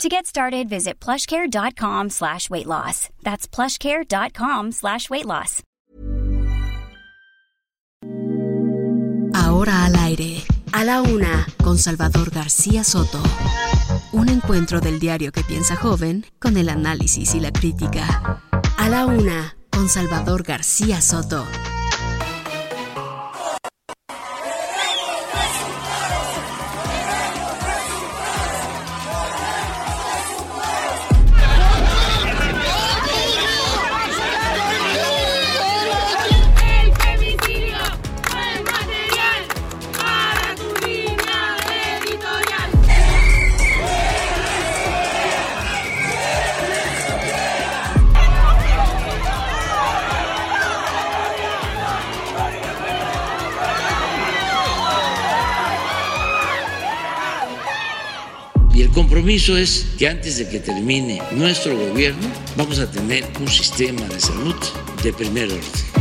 To get started, visit plushcare.com slash weight loss. That's plushcare.com slash weight loss. Ahora al aire, a la una, con Salvador García Soto. Un encuentro del diario que piensa joven con el análisis y la crítica. A la una, con Salvador García Soto. Compromiso es que antes de que termine nuestro gobierno vamos a tener un sistema de salud de primer orden.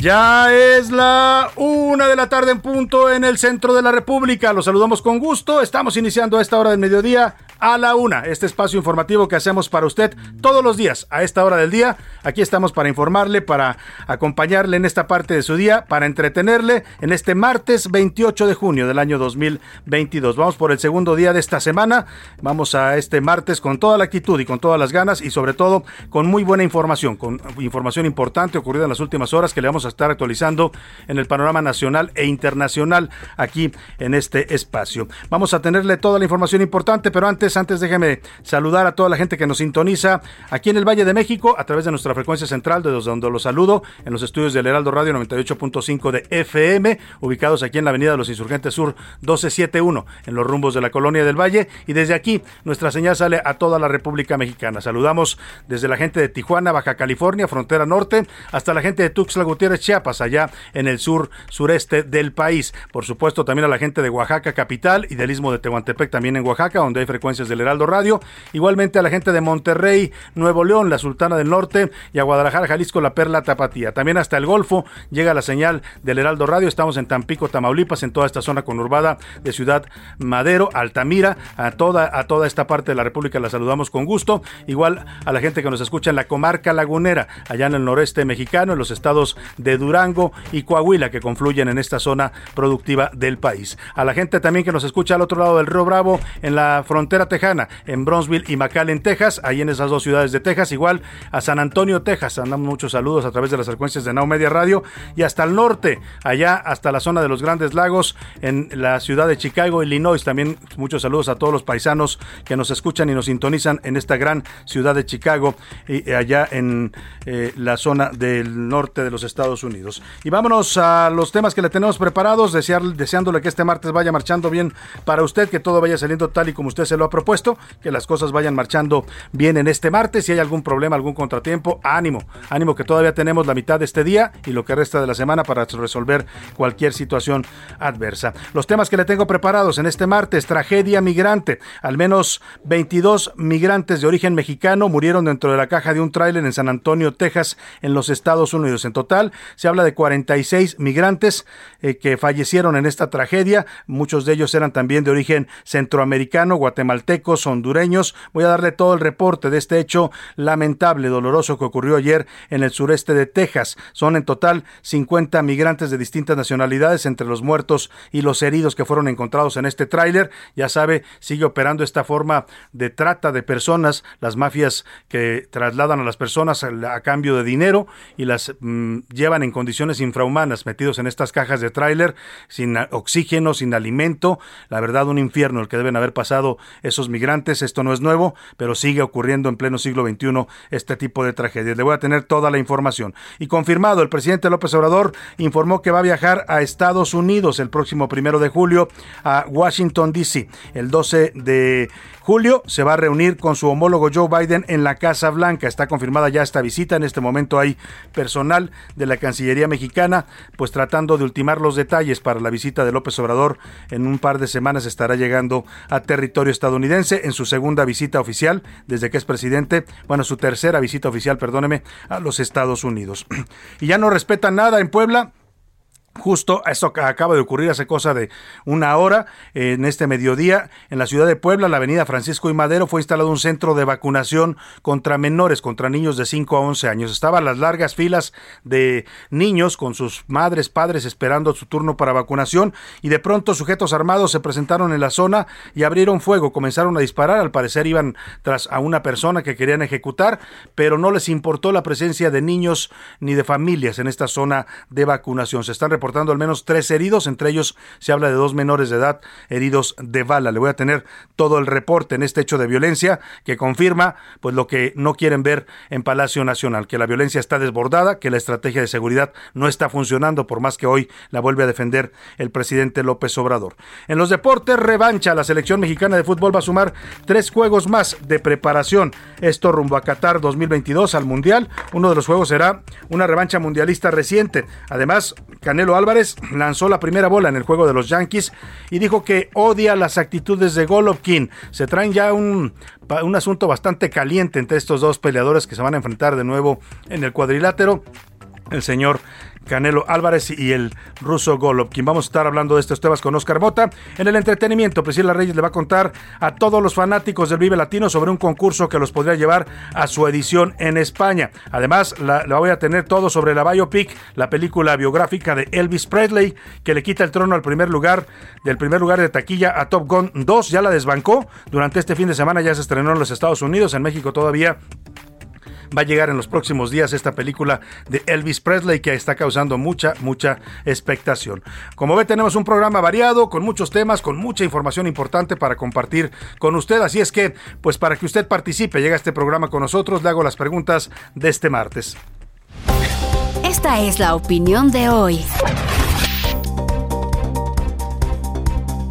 Ya es la una de la tarde en punto en el centro de la República. Los saludamos con gusto. Estamos iniciando a esta hora del mediodía a la una. Este espacio informativo que hacemos para usted todos los días a esta hora del día. Aquí estamos para informarle, para acompañarle en esta parte de su día, para entretenerle en este martes 28 de junio del año 2022. Vamos por el segundo día de esta semana. Vamos a este martes con toda la actitud y con todas las ganas y sobre todo con muy buena información, con información importante ocurrida en las últimas horas que le vamos a estar actualizando en el panorama nacional e internacional aquí en este espacio. Vamos a tenerle toda la información importante, pero antes, antes déjeme saludar a toda la gente que nos sintoniza aquí en el Valle de México a través de nuestra frecuencia central, de donde los saludo en los estudios del Heraldo Radio 98.5 de FM, ubicados aquí en la Avenida de los Insurgentes Sur 1271, en los rumbos de la Colonia del Valle. Y desde aquí, nuestra señal sale a toda la República Mexicana. Saludamos desde la gente de Tijuana, Baja California, frontera norte, hasta la gente de Tuxtla Gutiérrez, Chiapas, allá en el sur sureste del país. Por supuesto, también a la gente de Oaxaca capital y del istmo de Tehuantepec, también en Oaxaca, donde hay frecuencias del Heraldo Radio. Igualmente a la gente de Monterrey, Nuevo León, la Sultana del Norte y a Guadalajara, Jalisco, la Perla Tapatía. También hasta el Golfo llega la señal del Heraldo Radio. Estamos en Tampico, Tamaulipas, en toda esta zona conurbada de Ciudad Madero, Altamira, a toda, a toda esta parte de la República la saludamos con gusto. Igual a la gente que nos escucha en la comarca lagunera, allá en el noreste mexicano, en los estados de Durango y Coahuila que confluyen en esta zona productiva del país. A la gente también que nos escucha al otro lado del Río Bravo, en la frontera tejana, en Bronzeville y McAllen, Texas, ahí en esas dos ciudades de Texas, igual a San Antonio, Texas, andamos muchos saludos a través de las frecuencias de Now Media Radio y hasta el norte, allá hasta la zona de los Grandes Lagos, en la ciudad de Chicago, Illinois, también muchos saludos a todos los paisanos que nos escuchan y nos sintonizan en esta gran ciudad de Chicago y allá en eh, la zona del norte de los Estados Unidos. Y vámonos a los temas que le tenemos preparados, desear, deseándole que este martes vaya marchando bien para usted, que todo vaya saliendo tal y como usted se lo ha propuesto, que las cosas vayan marchando bien en este martes. Si hay algún problema, algún contratiempo, ánimo, ánimo que todavía tenemos la mitad de este día y lo que resta de la semana para resolver cualquier situación adversa. Los temas que le tengo preparados en este martes, tragedia migrante. Al menos 22 migrantes de origen mexicano murieron dentro de la caja de un tráiler en San Antonio, Texas, en los Estados Unidos. En total, se habla de 46 migrantes eh, que fallecieron en esta tragedia. Muchos de ellos eran también de origen centroamericano, guatemaltecos, hondureños. Voy a darle todo el reporte de este hecho lamentable, doloroso que ocurrió ayer en el sureste de Texas. Son en total 50 migrantes de distintas nacionalidades entre los muertos y los heridos que fueron encontrados en este tráiler. Ya sabe, sigue operando esta forma de trata de personas, las mafias que trasladan a las personas a, cambio de dinero y las mm, llevan en condiciones infrahumanas, metidos en estas cajas de tráiler, sin oxígeno, sin alimento. La verdad, un infierno el que deben haber pasado esos migrantes. Esto no es nuevo, pero sigue ocurriendo en pleno siglo XXI este tipo de tragedias. Le voy a tener toda la información. Y confirmado, el presidente López Obrador informó que va a viajar a Estados Unidos el próximo primero de julio a Washington, D.C. El 12 de julio se va a reunir con su homólogo Joe Biden en la Casa Blanca. Está confirmada ya esta visita. En este momento hay personal de la Cancillería mexicana, pues tratando de ultimar los detalles para la visita de López Obrador. En un par de semanas estará llegando a territorio estadounidense en su segunda visita oficial desde que es presidente. Bueno, su tercera visita oficial, perdóneme, a los Estados Unidos. Y ya no respeta nada en Puebla Justo esto acaba de ocurrir hace cosa de una hora, en este mediodía, en la ciudad de Puebla, la avenida Francisco y Madero, fue instalado un centro de vacunación contra menores, contra niños de 5 a 11 años. Estaban las largas filas de niños con sus madres, padres esperando su turno para vacunación y de pronto sujetos armados se presentaron en la zona y abrieron fuego, comenzaron a disparar, al parecer iban tras a una persona que querían ejecutar, pero no les importó la presencia de niños ni de familias en esta zona de vacunación. Se están reportando al menos tres heridos, entre ellos se habla de dos menores de edad heridos de bala. Le voy a tener todo el reporte en este hecho de violencia que confirma pues lo que no quieren ver en Palacio Nacional, que la violencia está desbordada, que la estrategia de seguridad no está funcionando por más que hoy la vuelve a defender el presidente López Obrador. En los deportes revancha, la selección mexicana de fútbol va a sumar tres juegos más de preparación. Esto rumbo a Qatar 2022 al Mundial. Uno de los juegos será una revancha mundialista reciente. Además, Canelo Álvarez lanzó la primera bola en el juego de los Yankees y dijo que odia las actitudes de Golovkin. Se traen ya un, un asunto bastante caliente entre estos dos peleadores que se van a enfrentar de nuevo en el cuadrilátero. El señor Canelo Álvarez y el ruso Golovkin. Vamos a estar hablando de estos temas con Oscar Mota. En el entretenimiento, Priscila Reyes le va a contar a todos los fanáticos del Vive Latino sobre un concurso que los podría llevar a su edición en España. Además, la, voy a tener todo sobre la biopic, la película biográfica de Elvis Presley, que le quita el trono al primer lugar, del primer lugar de taquilla a Top Gun 2. Ya la desbancó. Durante este fin de semana ya se estrenó en los Estados Unidos, en México todavía va a llegar en los próximos días esta película de Elvis Presley que está causando mucha, mucha expectación. Como ve, tenemos un programa variado, con muchos temas, con mucha información importante para compartir con usted. Así es que, pues para que usted participe, llega a este programa con nosotros, le hago las preguntas de este martes. Esta es la opinión de hoy.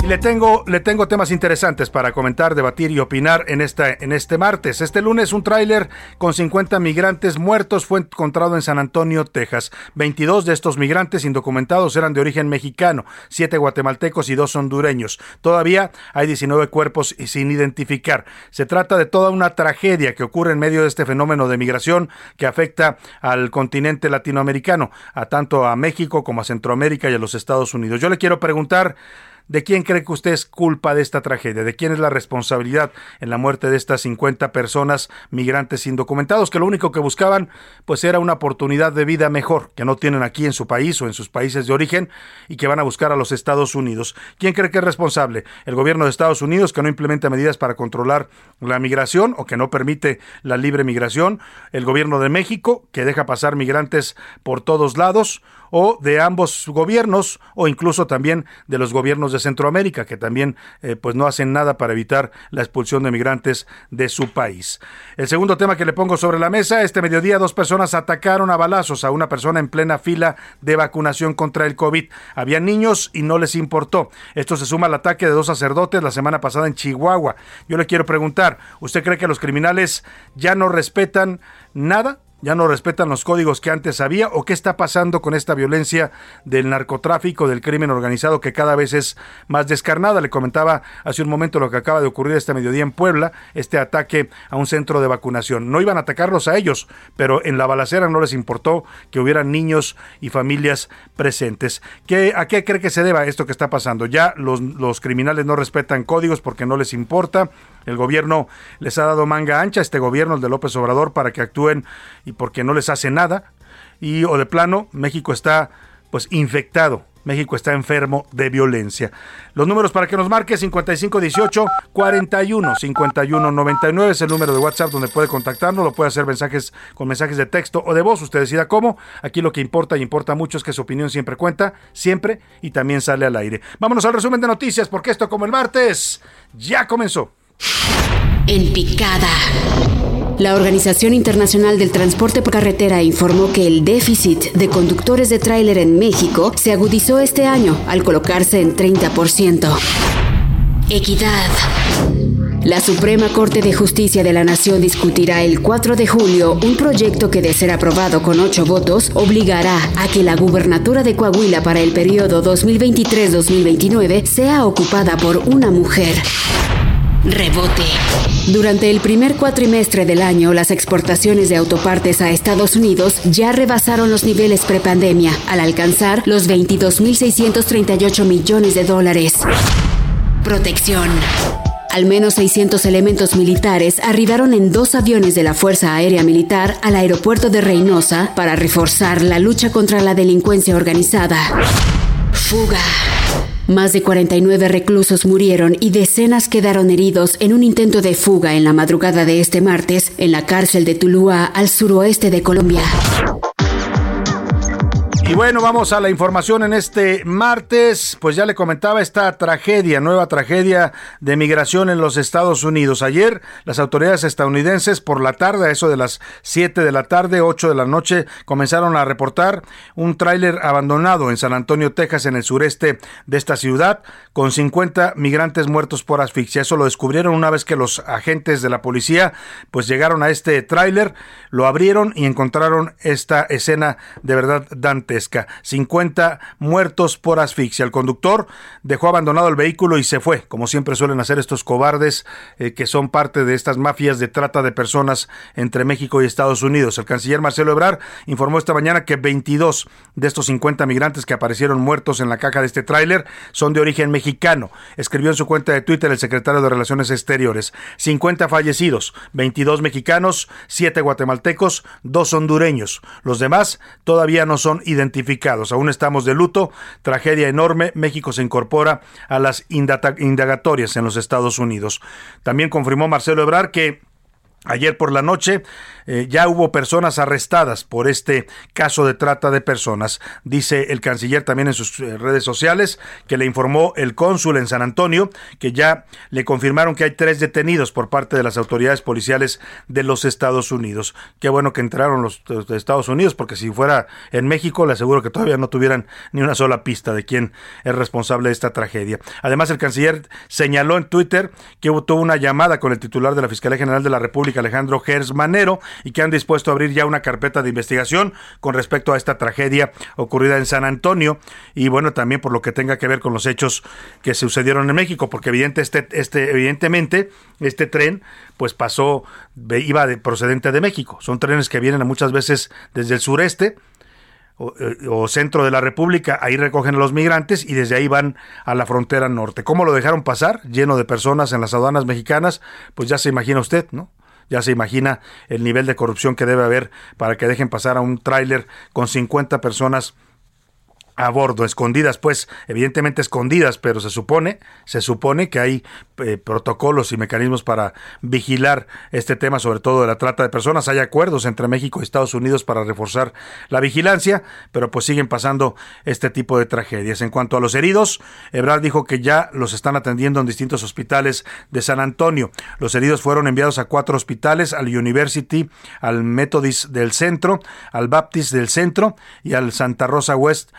Le tengo, le tengo temas interesantes para comentar, debatir y opinar en, esta, en este martes. Este lunes un tráiler con 50 migrantes muertos fue encontrado en San Antonio, Texas. 22 de estos migrantes indocumentados eran de origen mexicano, 7 guatemaltecos y 2 hondureños. Todavía hay 19 cuerpos sin identificar. Se trata de toda una tragedia que ocurre en medio de este fenómeno de migración que afecta al continente latinoamericano, a tanto a México como a Centroamérica y a los Estados Unidos. Yo le quiero preguntar ¿De quién cree que usted es culpa de esta tragedia? ¿De quién es la responsabilidad en la muerte de estas 50 personas migrantes indocumentados que lo único que buscaban pues era una oportunidad de vida mejor que no tienen aquí en su país o en sus países de origen y que van a buscar a los Estados Unidos? ¿Quién cree que es responsable? ¿El gobierno de Estados Unidos que no implementa medidas para controlar la migración o que no permite la libre migración? ¿El gobierno de México que deja pasar migrantes por todos lados? O de ambos gobiernos o incluso también de los gobiernos de Centroamérica que también eh, pues no hacen nada para evitar la expulsión de migrantes de su país. El segundo tema que le pongo sobre la mesa, este mediodía dos personas atacaron a balazos a una persona en plena fila de vacunación contra el COVID. Había niños y no les importó. Esto se suma al ataque de dos sacerdotes la semana pasada en Chihuahua. Yo le quiero preguntar, ¿usted cree que los criminales ya no respetan nada? Ya no respetan los códigos que antes había o qué está pasando con esta violencia del narcotráfico, del crimen organizado que cada vez es más descarnada. Le comentaba hace un momento lo que acaba de ocurrir este mediodía en Puebla, este ataque a un centro de vacunación. No iban a atacarlos a ellos, pero en la balacera no les importó que hubieran niños y familias presentes. ¿Qué, ¿A qué cree que se deba esto que está pasando? Ya los, los criminales no respetan códigos porque no les importa el gobierno les ha dado manga ancha, este gobierno, el de López Obrador, para que actúen y porque no les hace nada. Y o de plano, México está pues infectado México está enfermo de violencia. Los números para que nos marque 5518 41 51 99 es el número de WhatsApp donde puede contactarnos, lo puede hacer mensajes con mensajes de texto o de voz, usted decida cómo. Aquí lo que importa y importa mucho es que su opinión siempre cuenta, siempre y también sale al aire. Vámonos al resumen de noticias porque esto como el martes ya comenzó. En picada. La Organización Internacional del Transporte por Carretera informó que el déficit de conductores de tráiler en México se agudizó este año al colocarse en 30%. Equidad. La Suprema Corte de Justicia de la Nación discutirá el 4 de julio un proyecto que, de ser aprobado con ocho votos, obligará a que la gubernatura de Coahuila para el periodo 2023-2029 sea ocupada por una mujer. Rebote. Durante el primer cuatrimestre del año, las exportaciones de autopartes a Estados Unidos ya rebasaron los niveles prepandemia, al alcanzar los 22.638 millones de dólares. Protección. Al menos 600 elementos militares arribaron en dos aviones de la Fuerza Aérea Militar al aeropuerto de Reynosa para reforzar la lucha contra la delincuencia organizada. Fuga. Más de 49 reclusos murieron y decenas quedaron heridos en un intento de fuga en la madrugada de este martes en la cárcel de Tuluá, al suroeste de Colombia. Y bueno, vamos a la información en este martes. Pues ya le comentaba esta tragedia, nueva tragedia de migración en los Estados Unidos. Ayer las autoridades estadounidenses por la tarde, a eso de las 7 de la tarde, 8 de la noche, comenzaron a reportar un tráiler abandonado en San Antonio, Texas, en el sureste de esta ciudad, con 50 migrantes muertos por asfixia. Eso lo descubrieron una vez que los agentes de la policía pues llegaron a este tráiler, lo abrieron y encontraron esta escena de verdad dante 50 muertos por asfixia. El conductor dejó abandonado el vehículo y se fue, como siempre suelen hacer estos cobardes eh, que son parte de estas mafias de trata de personas entre México y Estados Unidos. El canciller Marcelo Ebrar informó esta mañana que 22 de estos 50 migrantes que aparecieron muertos en la caja de este tráiler son de origen mexicano. Escribió en su cuenta de Twitter el secretario de Relaciones Exteriores. 50 fallecidos, 22 mexicanos, 7 guatemaltecos, 2 hondureños. Los demás todavía no son identificados identificados. Aún estamos de luto, tragedia enorme. México se incorpora a las indagatorias en los Estados Unidos. También confirmó Marcelo Ebrar que Ayer por la noche eh, ya hubo personas arrestadas por este caso de trata de personas. Dice el canciller también en sus eh, redes sociales que le informó el cónsul en San Antonio que ya le confirmaron que hay tres detenidos por parte de las autoridades policiales de los Estados Unidos. Qué bueno que entraron los Estados Unidos porque si fuera en México le aseguro que todavía no tuvieran ni una sola pista de quién es responsable de esta tragedia. Además el canciller señaló en Twitter que tuvo una llamada con el titular de la Fiscalía General de la República Alejandro Gers Manero y que han dispuesto a abrir ya una carpeta de investigación con respecto a esta tragedia ocurrida en San Antonio y bueno, también por lo que tenga que ver con los hechos que sucedieron en México, porque este, este, evidentemente este tren pues pasó, iba de, procedente de México. Son trenes que vienen muchas veces desde el sureste, eh, o, centro de la República, ahí recogen a los migrantes y desde ahí van a la frontera norte. ¿Cómo lo dejaron pasar? Lleno de personas en las aduanas mexicanas, pues ya se imagina usted, ¿no? Ya se imagina el nivel de corrupción que debe haber para que dejen pasar a un tráiler con 50 personas a bordo, escondidas, pues evidentemente escondidas, pero se supone, se supone que hay eh, protocolos y mecanismos para vigilar este tema, sobre todo de la trata de personas. Hay acuerdos entre México y Estados Unidos para reforzar la vigilancia, pero pues siguen pasando este tipo de tragedias. En cuanto a los heridos, Ebrard dijo que ya los están atendiendo en distintos hospitales de San Antonio. Los heridos fueron enviados a cuatro hospitales, al University, al Methodist del centro, al Baptist del centro y al Santa Rosa West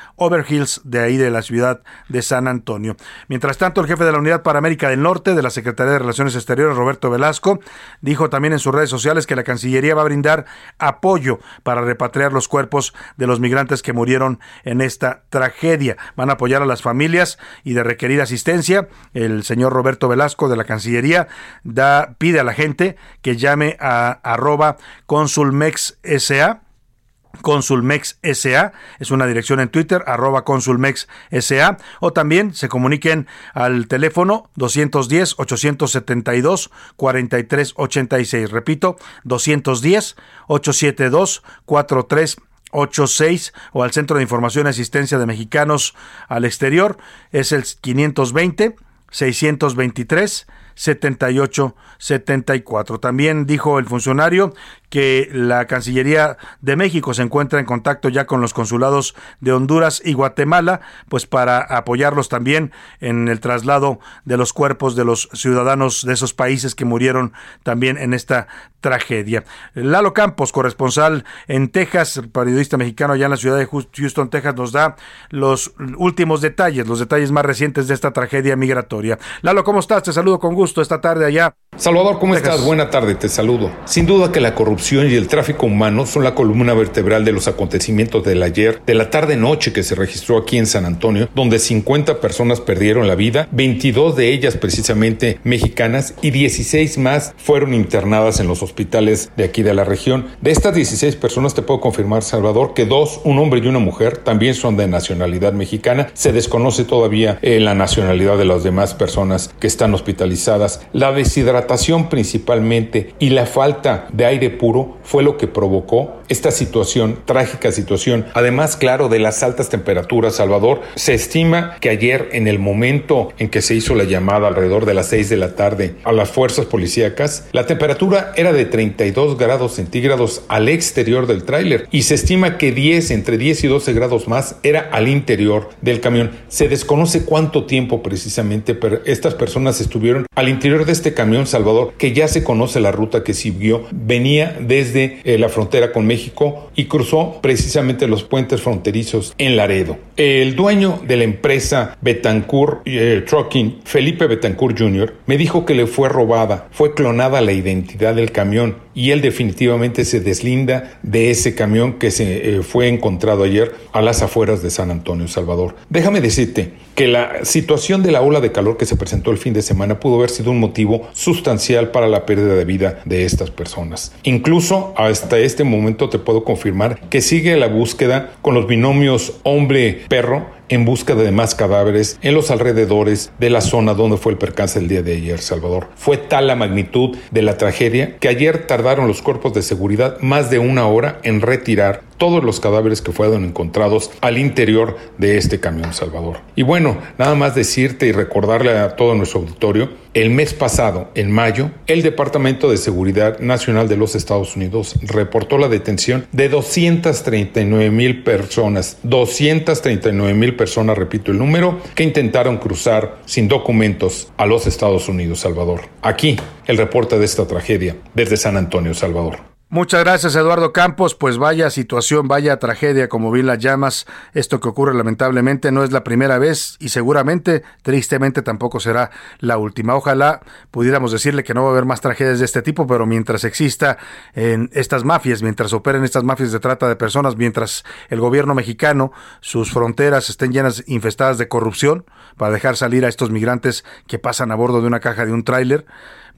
Hills de ahí de la ciudad de San Antonio. Mientras tanto, el jefe de la Unidad para América del Norte de la Secretaría de Relaciones Exteriores, Roberto Velasco, dijo también en sus redes sociales que la Cancillería va a brindar apoyo para repatriar los cuerpos de los migrantes que murieron en esta tragedia. Van a apoyar a las familias y de requerir asistencia. El señor Roberto Velasco de la Cancillería da, pide a la gente que llame a arroba consulmex SA Consulmex SA, es una dirección en Twitter, arroba Consulmex SA, o también se comuniquen al teléfono 210-872-4386. Repito, 210-872-4386. 86 o al Centro de Información y Asistencia de Mexicanos al Exterior es el 520 623 78 74. También dijo el funcionario que la Cancillería de México se encuentra en contacto ya con los consulados de Honduras y Guatemala, pues para apoyarlos también en el traslado de los cuerpos de los ciudadanos de esos países que murieron también en esta tragedia. Lalo Campos, corresponsal en Texas, periodista mexicano allá en la ciudad de Houston, Texas, nos da los últimos detalles, los detalles más recientes de esta tragedia migratoria. Lalo, ¿cómo estás? Te saludo con gusto esta tarde allá. Salvador, ¿cómo estás? Buena tarde, te saludo. Sin duda que la corrupción y el tráfico humano son la columna vertebral de los acontecimientos del ayer, de la tarde-noche que se registró aquí en San Antonio, donde 50 personas perdieron la vida, 22 de ellas precisamente mexicanas y 16 más fueron internadas en los hospitales de aquí de la región. De estas 16 personas te puedo confirmar, Salvador, que dos, un hombre y una mujer, también son de nacionalidad mexicana. Se desconoce todavía eh, la nacionalidad de las demás personas que están hospitalizadas. La deshidratación principalmente y la falta de aire puro fue lo que provocó esta situación, trágica situación. Además, claro, de las altas temperaturas, Salvador, se estima que ayer, en el momento en que se hizo la llamada alrededor de las 6 de la tarde a las fuerzas policíacas, la temperatura era de 32 grados centígrados al exterior del tráiler y se estima que 10, entre 10 y 12 grados más era al interior del camión. Se desconoce cuánto tiempo precisamente, pero estas personas estuvieron al interior de este camión, Salvador, que ya se conoce la ruta que siguió, venía desde eh, la frontera con México y cruzó precisamente los puentes fronterizos en Laredo. El dueño de la empresa Betancourt eh, Trucking, Felipe Betancourt Jr., me dijo que le fue robada, fue clonada la identidad del camión y él definitivamente se deslinda de ese camión que se eh, fue encontrado ayer a las afueras de San Antonio, Salvador. Déjame decirte que la situación de la ola de calor que se presentó el fin de semana pudo haber sido un motivo sustancial para la pérdida de vida de estas personas. Incluso hasta este momento te puedo confirmar que sigue la búsqueda con los binomios hombre-perro en busca de más cadáveres en los alrededores de la zona donde fue el percance el día de ayer, Salvador. Fue tal la magnitud de la tragedia que ayer tardaron los cuerpos de seguridad más de una hora en retirar todos los cadáveres que fueron encontrados al interior de este camión Salvador. Y bueno, nada más decirte y recordarle a todo nuestro auditorio, el mes pasado, en mayo, el Departamento de Seguridad Nacional de los Estados Unidos reportó la detención de 239 mil personas, 239 mil personas, repito el número, que intentaron cruzar sin documentos a los Estados Unidos, Salvador. Aquí el reporte de esta tragedia desde San Antonio, Salvador. Muchas gracias, Eduardo Campos. Pues vaya situación, vaya tragedia, como vi las llamas. Esto que ocurre lamentablemente no es la primera vez y seguramente, tristemente, tampoco será la última. Ojalá pudiéramos decirle que no va a haber más tragedias de este tipo, pero mientras exista en estas mafias, mientras operen estas mafias de trata de personas, mientras el gobierno mexicano, sus fronteras estén llenas, infestadas de corrupción, para dejar salir a estos migrantes que pasan a bordo de una caja de un tráiler,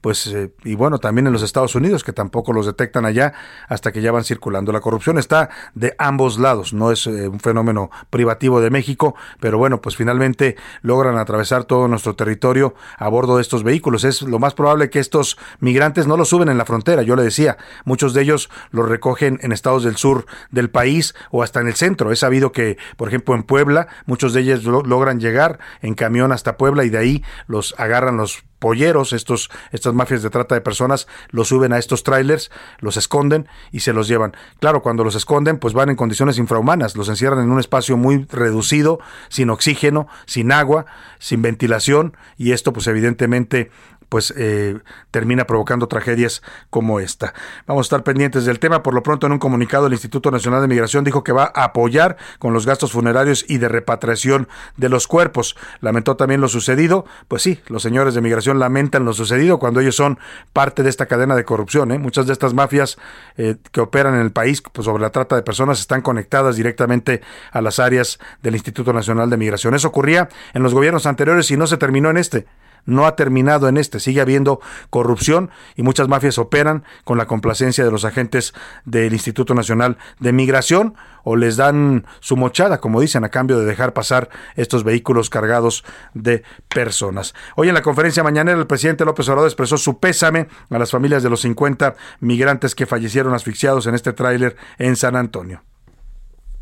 pues, eh, y bueno, también en los Estados Unidos, que tampoco los detectan allá hasta que ya van circulando. La corrupción está de ambos lados, no es eh, un fenómeno privativo de México, pero bueno, pues finalmente logran atravesar todo nuestro territorio a bordo de estos vehículos. Es lo más probable que estos migrantes no los suben en la frontera, yo le decía, muchos de ellos los recogen en estados del sur del país o hasta en el centro. He sabido que, por ejemplo, en Puebla, muchos de ellos logran llegar en camión hasta Puebla y de ahí los agarran los polleros, estos, estas mafias de trata de personas, los suben a estos trailers, los esconden y se los llevan. Claro, cuando los esconden, pues van en condiciones infrahumanas, los encierran en un espacio muy reducido, sin oxígeno, sin agua, sin ventilación, y esto pues evidentemente pues eh, termina provocando tragedias como esta. Vamos a estar pendientes del tema. Por lo pronto, en un comunicado, el Instituto Nacional de Migración dijo que va a apoyar con los gastos funerarios y de repatriación de los cuerpos. Lamentó también lo sucedido. Pues sí, los señores de migración lamentan lo sucedido cuando ellos son parte de esta cadena de corrupción. ¿eh? Muchas de estas mafias eh, que operan en el país pues, sobre la trata de personas están conectadas directamente a las áreas del Instituto Nacional de Migración. Eso ocurría en los gobiernos anteriores y no se terminó en este no ha terminado en este. Sigue habiendo corrupción y muchas mafias operan con la complacencia de los agentes del Instituto Nacional de Migración o les dan su mochada, como dicen, a cambio de dejar pasar estos vehículos cargados de personas. Hoy en la conferencia mañanera el presidente López Obrador expresó su pésame a las familias de los 50 migrantes que fallecieron asfixiados en este tráiler en San Antonio.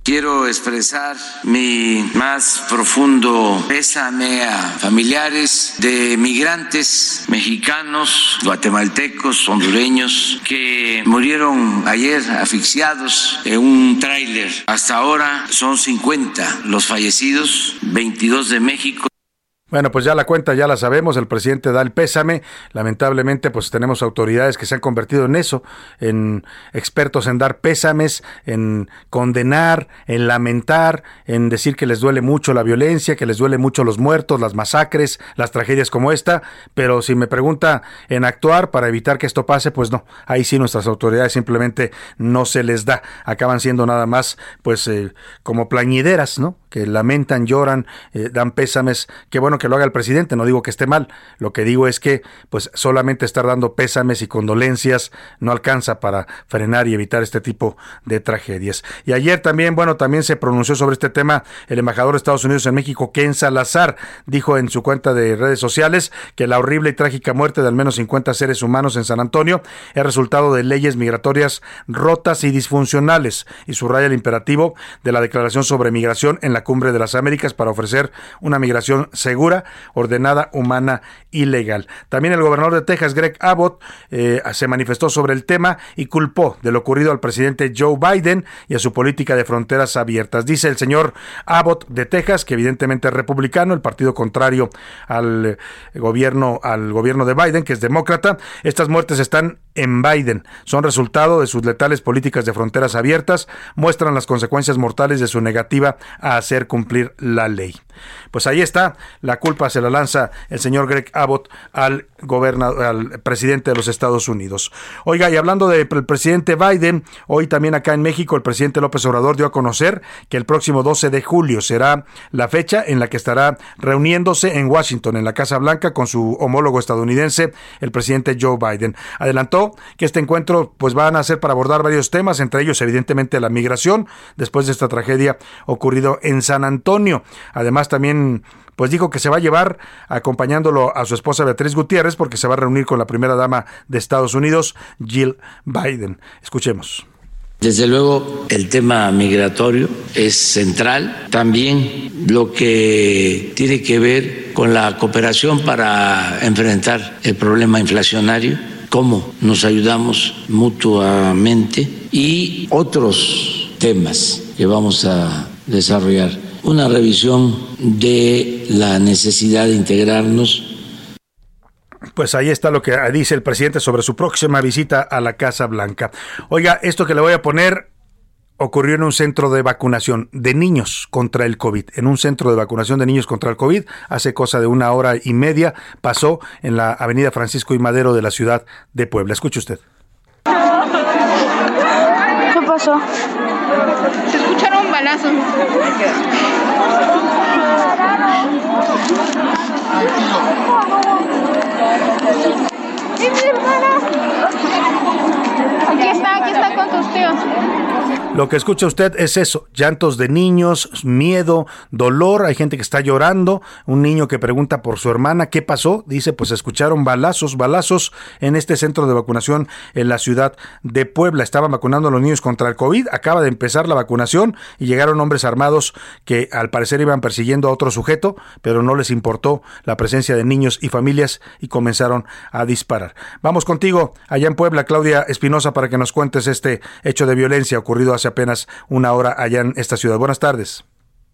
Quiero expresar mi más profundo pésame a familiares de migrantes mexicanos, guatemaltecos, hondureños que murieron ayer asfixiados en un tráiler. Hasta ahora son 50 los fallecidos, 22 de México. Bueno, pues ya la cuenta ya la sabemos, el presidente da el pésame, lamentablemente pues tenemos autoridades que se han convertido en eso, en expertos en dar pésames, en condenar, en lamentar, en decir que les duele mucho la violencia, que les duele mucho los muertos, las masacres, las tragedias como esta, pero si me pregunta en actuar para evitar que esto pase, pues no, ahí sí nuestras autoridades simplemente no se les da, acaban siendo nada más pues eh, como plañideras, ¿no? Que lamentan, lloran, eh, dan pésames, qué bueno que lo haga el presidente, no digo que esté mal, lo que digo es que pues solamente estar dando pésames y condolencias no alcanza para frenar y evitar este tipo de tragedias. Y ayer también, bueno, también se pronunció sobre este tema el embajador de Estados Unidos en México, Ken Salazar, dijo en su cuenta de redes sociales que la horrible y trágica muerte de al menos 50 seres humanos en San Antonio es resultado de leyes migratorias rotas y disfuncionales y subraya el imperativo de la Declaración sobre Migración en la Cumbre de las Américas para ofrecer una migración segura ordenada, humana y legal. También el gobernador de Texas, Greg Abbott, eh, se manifestó sobre el tema y culpó de lo ocurrido al presidente Joe Biden y a su política de fronteras abiertas. Dice el señor Abbott de Texas, que evidentemente es republicano, el partido contrario al gobierno, al gobierno de Biden, que es demócrata. Estas muertes están en Biden. Son resultado de sus letales políticas de fronteras abiertas, muestran las consecuencias mortales de su negativa a cumplir la ley. Pues ahí está, la culpa se la lanza el señor Greg Abbott al al presidente de los Estados Unidos. Oiga, y hablando del presidente Biden, hoy también acá en México el presidente López Obrador dio a conocer que el próximo 12 de julio será la fecha en la que estará reuniéndose en Washington, en la Casa Blanca, con su homólogo estadounidense, el presidente Joe Biden. Adelantó que este encuentro pues van a ser para abordar varios temas, entre ellos evidentemente la migración, después de esta tragedia ocurrido San Antonio. Además también pues dijo que se va a llevar acompañándolo a su esposa Beatriz Gutiérrez porque se va a reunir con la primera dama de Estados Unidos, Jill Biden. Escuchemos. Desde luego, el tema migratorio es central. También lo que tiene que ver con la cooperación para enfrentar el problema inflacionario, cómo nos ayudamos mutuamente y otros temas que vamos a desarrollar una revisión de la necesidad de integrarnos. Pues ahí está lo que dice el presidente sobre su próxima visita a la Casa Blanca. Oiga, esto que le voy a poner ocurrió en un centro de vacunación de niños contra el COVID. En un centro de vacunación de niños contra el COVID, hace cosa de una hora y media, pasó en la avenida Francisco y Madero de la ciudad de Puebla. Escuche usted. ¿Qué pasó? Se escucharon balazos. ¡Es mi hermana! Aquí está, aquí está con tus tíos. Lo que escucha usted es eso, llantos de niños, miedo, dolor, hay gente que está llorando, un niño que pregunta por su hermana, ¿qué pasó? Dice, pues escucharon balazos, balazos en este centro de vacunación en la ciudad de Puebla. Estaban vacunando a los niños contra el COVID, acaba de empezar la vacunación y llegaron hombres armados que al parecer iban persiguiendo a otro sujeto, pero no les importó la presencia de niños y familias y comenzaron a disparar. Vamos contigo allá en Puebla, Claudia Espinosa, para que nos cuentes este hecho de violencia ocurrido hace apenas una hora allá en esta ciudad. Buenas tardes.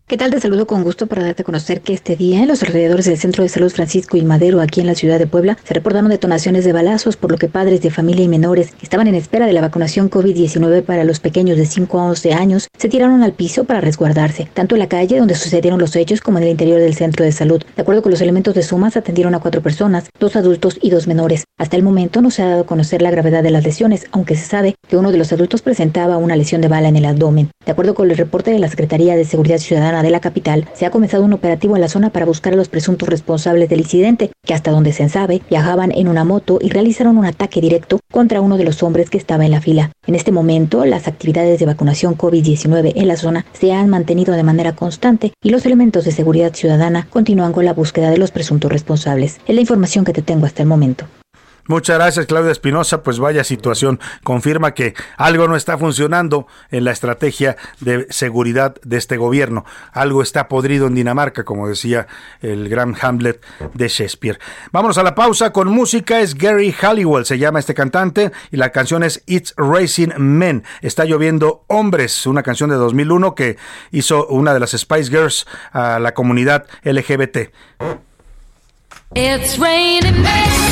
¿Qué tal? Te saludo con gusto para darte a conocer que este día en los alrededores del Centro de Salud Francisco y Madero, aquí en la ciudad de Puebla, se reportaron detonaciones de balazos, por lo que padres de familia y menores que estaban en espera de la vacunación COVID-19 para los pequeños de 5 a 11 años se tiraron al piso para resguardarse, tanto en la calle donde sucedieron los hechos como en el interior del centro de salud. De acuerdo con los elementos de sumas, atendieron a cuatro personas, dos adultos y dos menores. Hasta el momento no se ha dado a conocer la gravedad de las lesiones, aunque se sabe que uno de los adultos presentaba una lesión de bala en el abdomen. De acuerdo con el reporte de la Secretaría de Seguridad Ciudadana de la capital, se ha comenzado un operativo en la zona para buscar a los presuntos responsables del incidente, que hasta donde se sabe viajaban en una moto y realizaron un ataque directo contra uno de los hombres que estaba en la fila. En este momento, las actividades de vacunación COVID-19 en la zona se han mantenido de manera constante y los elementos de seguridad ciudadana continúan con la búsqueda de los presuntos responsables. Es la información que te tengo hasta el momento. Muchas gracias, Claudia Espinosa. Pues vaya situación. Confirma que algo no está funcionando en la estrategia de seguridad de este gobierno. Algo está podrido en Dinamarca, como decía el gran Hamlet de Shakespeare. Vámonos a la pausa con música. Es Gary Halliwell, se llama este cantante, y la canción es It's Racing Men. Está lloviendo hombres, una canción de 2001 que hizo una de las Spice Girls a la comunidad LGBT. It's raining.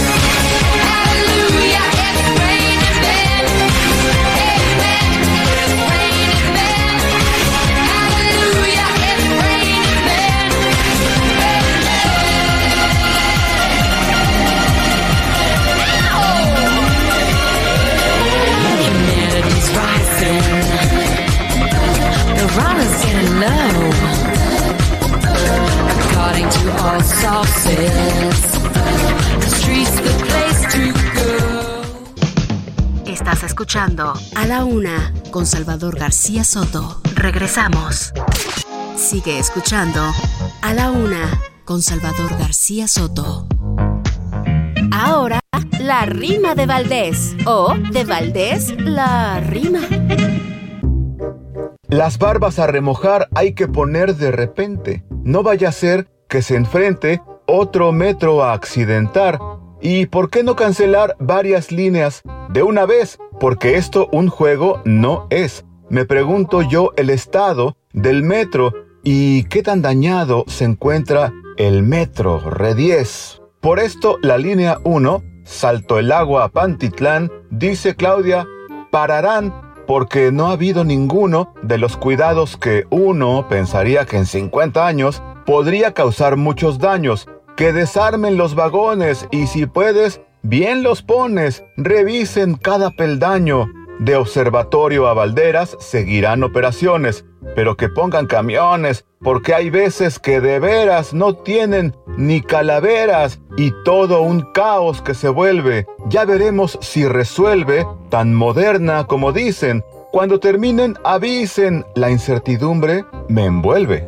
A la Una con Salvador García Soto. Regresamos. Sigue escuchando A la Una con Salvador García Soto. Ahora, la rima de Valdés. O de Valdés, la rima. Las barbas a remojar hay que poner de repente. No vaya a ser que se enfrente otro metro a accidentar. ¿Y por qué no cancelar varias líneas de una vez? Porque esto un juego no es. Me pregunto yo el estado del metro y qué tan dañado se encuentra el metro Re 10. Por esto la línea 1, Salto el agua a Pantitlán, dice Claudia, pararán porque no ha habido ninguno de los cuidados que uno pensaría que en 50 años podría causar muchos daños. Que desarmen los vagones y si puedes, bien los pones, revisen cada peldaño. De observatorio a Valderas seguirán operaciones, pero que pongan camiones, porque hay veces que de veras no tienen ni calaveras y todo un caos que se vuelve. Ya veremos si resuelve, tan moderna como dicen. Cuando terminen, avisen, la incertidumbre me envuelve.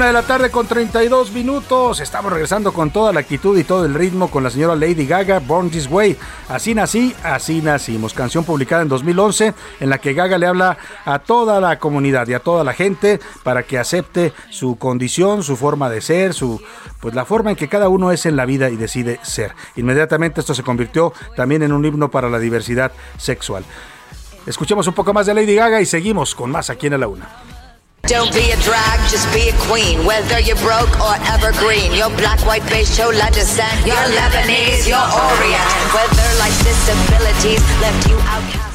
Una de la tarde con 32 minutos. Estamos regresando con toda la actitud y todo el ritmo con la señora Lady Gaga, Born This Way. Así nací, así nacimos. Canción publicada en 2011 en la que Gaga le habla a toda la comunidad y a toda la gente para que acepte su condición, su forma de ser, su pues la forma en que cada uno es en la vida y decide ser. Inmediatamente esto se convirtió también en un himno para la diversidad sexual. Escuchemos un poco más de Lady Gaga y seguimos con más aquí en la Una. Don't be a drag, just be a queen. Whether you're broke or evergreen, you're black, white, beige, chola descent. You're Lebanese, you're Orient. Whether life's disabilities left you outcast.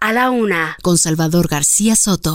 A la Una con Salvador García Soto.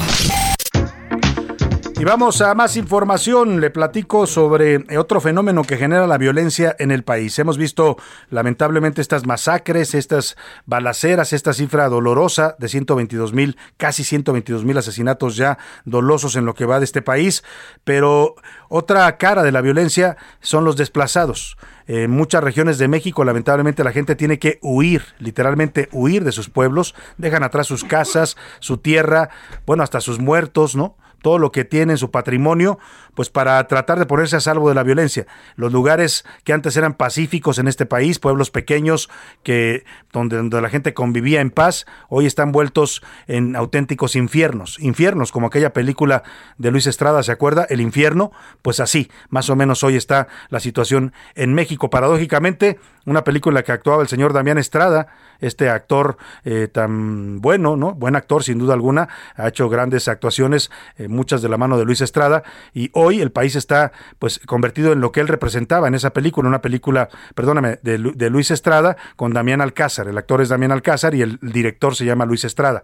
Y vamos a más información. Le platico sobre otro fenómeno que genera la violencia en el país. Hemos visto lamentablemente estas masacres, estas balaceras, esta cifra dolorosa de 122 mil, casi 122 mil asesinatos ya dolosos en lo que va de este país. Pero otra cara de la violencia son los desplazados. En muchas regiones de México, lamentablemente, la gente tiene que huir, literalmente huir de sus pueblos, dejan atrás sus casas, su tierra, bueno, hasta sus muertos, ¿no? Todo lo que tienen, su patrimonio, pues para tratar de ponerse a salvo de la violencia. Los lugares que antes eran pacíficos en este país, pueblos pequeños que donde, donde la gente convivía en paz, hoy están vueltos en auténticos infiernos, infiernos como aquella película de Luis Estrada, ¿se acuerda? El infierno, pues así, más o menos hoy está la situación en México. Paradójicamente, una película que actuaba el señor Damián Estrada, este actor eh, tan bueno, ¿no? Buen actor sin duda alguna, ha hecho grandes actuaciones, eh, muchas de la mano de Luis Estrada, y hoy el país está pues convertido en lo que él representaba en esa película, una película, perdóname, de Luis Estrada con Damián Alcázar, el actor es Damián Alcázar y el director se llama Luis Estrada.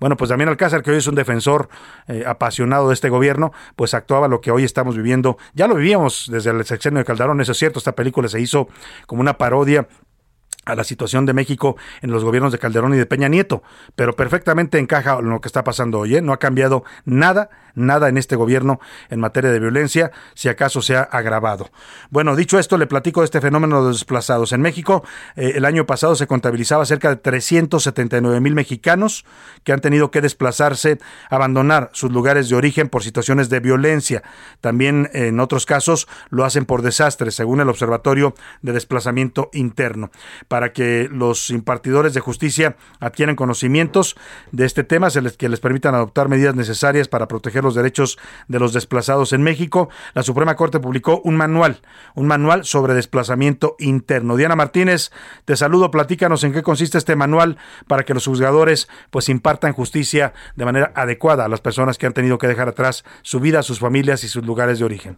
Bueno, pues Damián Alcázar, que hoy es un defensor eh, apasionado de este gobierno, pues actuaba lo que hoy estamos viviendo. Ya lo vivíamos desde el sexenio de Calderón, eso es cierto, esta película se hizo como una parodia a la situación de México en los gobiernos de Calderón y de Peña Nieto, pero perfectamente encaja en lo que está pasando hoy. ¿eh? No ha cambiado nada, nada en este gobierno en materia de violencia, si acaso se ha agravado. Bueno, dicho esto, le platico de este fenómeno de desplazados. En México, eh, el año pasado se contabilizaba cerca de 379 mil mexicanos que han tenido que desplazarse, abandonar sus lugares de origen por situaciones de violencia. También en otros casos lo hacen por desastres, según el Observatorio de Desplazamiento Interno que los impartidores de justicia adquieran conocimientos de este tema, se que les permitan adoptar medidas necesarias para proteger los derechos de los desplazados en México. La Suprema Corte publicó un manual, un manual sobre desplazamiento interno. Diana Martínez, te saludo, platícanos en qué consiste este manual para que los juzgadores pues impartan justicia de manera adecuada a las personas que han tenido que dejar atrás su vida, sus familias y sus lugares de origen.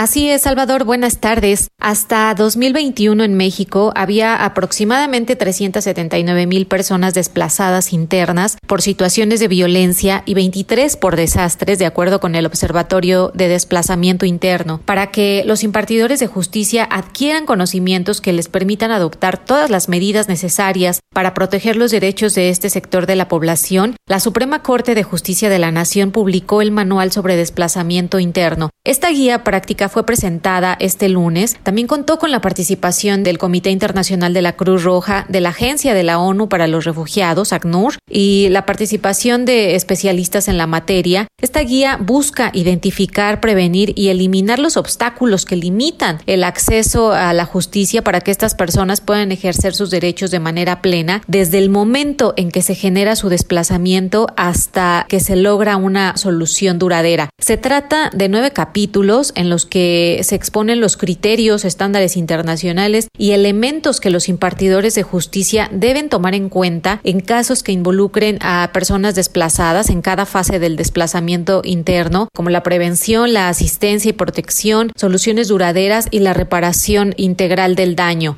Así es, Salvador, buenas tardes. Hasta 2021 en México había aproximadamente 379 mil personas desplazadas internas por situaciones de violencia y 23 por desastres, de acuerdo con el Observatorio de Desplazamiento Interno, para que los impartidores de justicia adquieran conocimientos que les permitan adoptar todas las medidas necesarias para proteger los derechos de este sector de la población. La Suprema Corte de Justicia de la Nación publicó el Manual sobre Desplazamiento Interno. Esta guía práctica fue presentada este lunes. También contó con la participación del Comité Internacional de la Cruz Roja, de la Agencia de la ONU para los Refugiados, ACNUR, y la participación de especialistas en la materia. Esta guía busca identificar, prevenir y eliminar los obstáculos que limitan el acceso a la justicia para que estas personas puedan ejercer sus derechos de manera plena desde el momento en que se genera su desplazamiento hasta que se logra una solución duradera. Se trata de nueve capítulos en los que se exponen los criterios, estándares internacionales y elementos que los impartidores de justicia deben tomar en cuenta en casos que involucren a personas desplazadas en cada fase del desplazamiento interno, como la prevención, la asistencia y protección, soluciones duraderas y la reparación integral del daño.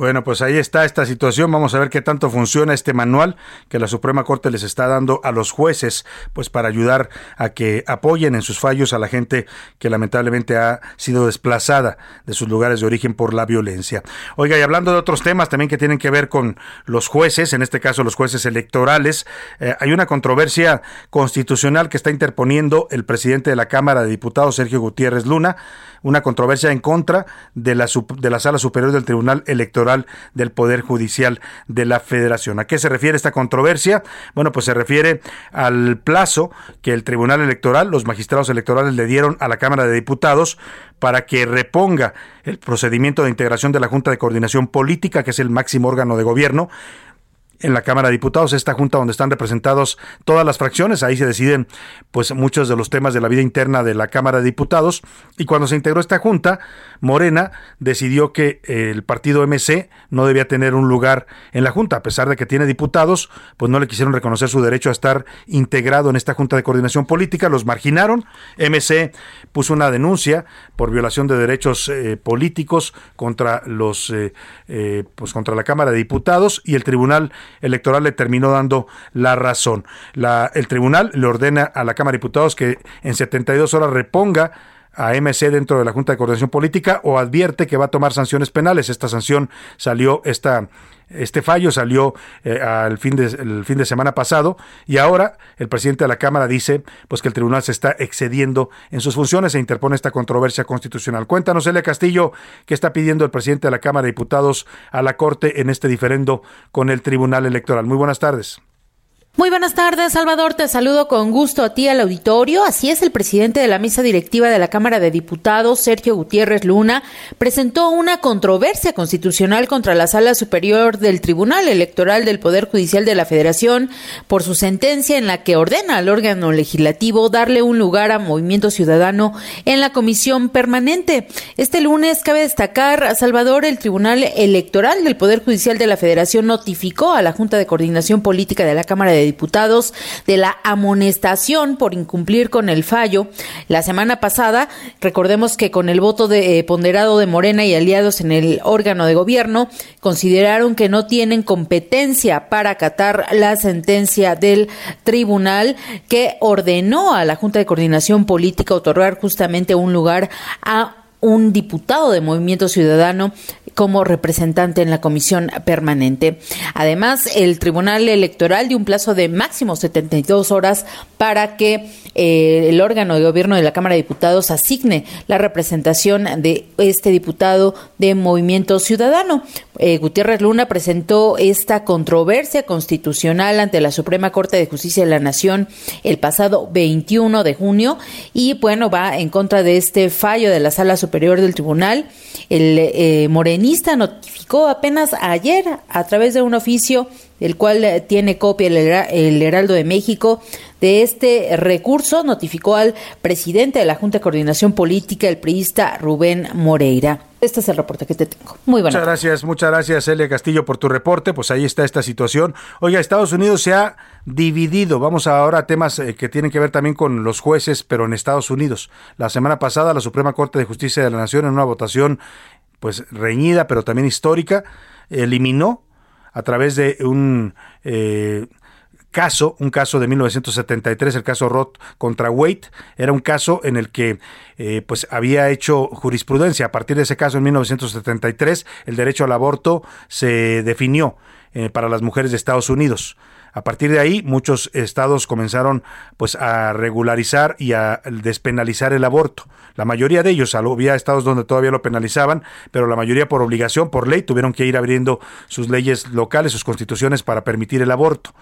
Bueno, pues ahí está esta situación. Vamos a ver qué tanto funciona este manual que la Suprema Corte les está dando a los jueces, pues para ayudar a que apoyen en sus fallos a la gente que lamentablemente ha sido desplazada de sus lugares de origen por la violencia. Oiga, y hablando de otros temas también que tienen que ver con los jueces, en este caso los jueces electorales, eh, hay una controversia constitucional que está interponiendo el presidente de la Cámara de Diputados, Sergio Gutiérrez Luna, una controversia en contra de la, de la Sala Superior del Tribunal Electoral del Poder Judicial de la Federación. ¿A qué se refiere esta controversia? Bueno, pues se refiere al plazo que el Tribunal Electoral, los magistrados electorales le dieron a la Cámara de Diputados para que reponga el procedimiento de integración de la Junta de Coordinación Política, que es el máximo órgano de gobierno, en la Cámara de Diputados, esta junta donde están representados todas las fracciones, ahí se deciden pues muchos de los temas de la vida interna de la Cámara de Diputados y cuando se integró esta junta, Morena decidió que el partido MC no debía tener un lugar en la junta, a pesar de que tiene diputados, pues no le quisieron reconocer su derecho a estar integrado en esta junta de coordinación política, los marginaron, MC puso una denuncia por violación de derechos eh, políticos contra los eh, eh, pues contra la Cámara de Diputados y el Tribunal Electoral le terminó dando la razón. La, el tribunal le ordena a la Cámara de Diputados que en 72 horas reponga a MC dentro de la Junta de Coordinación Política o advierte que va a tomar sanciones penales. Esta sanción salió, esta, este fallo salió eh, al fin de, el fin de semana pasado y ahora el presidente de la Cámara dice pues que el tribunal se está excediendo en sus funciones e interpone esta controversia constitucional. Cuéntanos, Elia Castillo, qué está pidiendo el presidente de la Cámara de Diputados a la Corte en este diferendo con el Tribunal Electoral. Muy buenas tardes. Muy buenas tardes, Salvador. Te saludo con gusto a ti al auditorio. Así es, el presidente de la mesa directiva de la Cámara de Diputados, Sergio Gutiérrez Luna, presentó una controversia constitucional contra la Sala Superior del Tribunal Electoral del Poder Judicial de la Federación por su sentencia en la que ordena al órgano legislativo darle un lugar a Movimiento Ciudadano en la comisión permanente. Este lunes, cabe destacar, Salvador, el Tribunal Electoral del Poder Judicial de la Federación notificó a la Junta de Coordinación Política de la Cámara de Diputados de la amonestación por incumplir con el fallo. La semana pasada, recordemos que con el voto de, eh, ponderado de Morena y aliados en el órgano de gobierno, consideraron que no tienen competencia para acatar la sentencia del tribunal que ordenó a la Junta de Coordinación Política otorgar justamente un lugar a un diputado de Movimiento Ciudadano como representante en la comisión permanente. Además, el Tribunal Electoral dio un plazo de máximo 72 horas para que eh, el órgano de gobierno de la Cámara de Diputados asigne la representación de este diputado de Movimiento Ciudadano. Eh, Gutiérrez Luna presentó esta controversia constitucional ante la Suprema Corte de Justicia de la Nación el pasado 21 de junio y bueno, va en contra de este fallo de la Sala Superior del Tribunal. El eh, morenista notificó apenas ayer a través de un oficio del cual eh, tiene copia el, Hera- el Heraldo de México de este recurso, notificó al presidente de la Junta de Coordinación Política, el priista Rubén Moreira. Este es el reporte que te tengo. Muy buena Muchas gracias, muchas gracias, Elia Castillo, por tu reporte. Pues ahí está esta situación. Oiga, Estados Unidos se ha dividido. Vamos ahora a temas eh, que tienen que ver también con los jueces, pero en Estados Unidos. La semana pasada, la Suprema Corte de Justicia de la Nación, en una votación, pues reñida, pero también histórica, eliminó a través de un eh, caso, un caso de 1973, el caso Roth contra Wade, era un caso en el que eh, pues había hecho jurisprudencia. A partir de ese caso, en 1973, el derecho al aborto se definió eh, para las mujeres de Estados Unidos. A partir de ahí, muchos estados comenzaron pues a regularizar y a despenalizar el aborto. La mayoría de ellos, había estados donde todavía lo penalizaban, pero la mayoría por obligación, por ley, tuvieron que ir abriendo sus leyes locales, sus constituciones para permitir el aborto.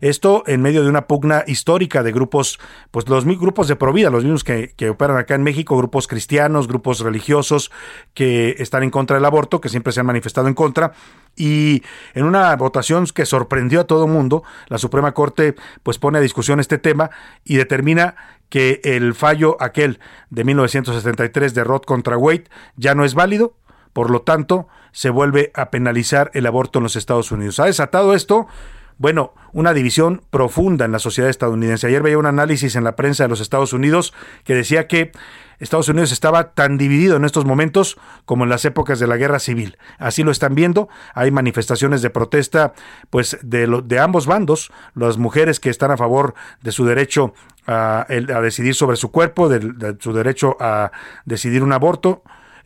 Esto en medio de una pugna histórica de grupos, pues los grupos de Provida, los mismos que, operan acá en México, grupos cristianos, grupos religiosos que están en contra del aborto, que siempre se han manifestado en contra. Y en una votación que sorprendió a todo mundo, la Suprema Corte pues pone a discusión este tema y determina que el fallo aquel de 1973 de Roth contra Wade ya no es válido, por lo tanto se vuelve a penalizar el aborto en los Estados Unidos. ¿Ha desatado esto? Bueno, una división profunda en la sociedad estadounidense. Ayer veía un análisis en la prensa de los Estados Unidos que decía que Estados Unidos estaba tan dividido en estos momentos como en las épocas de la guerra civil. Así lo están viendo. Hay manifestaciones de protesta, pues, de, lo- de ambos bandos. Las mujeres que están a favor de su derecho a, a decidir sobre su cuerpo, de, su derecho a decidir un aborto.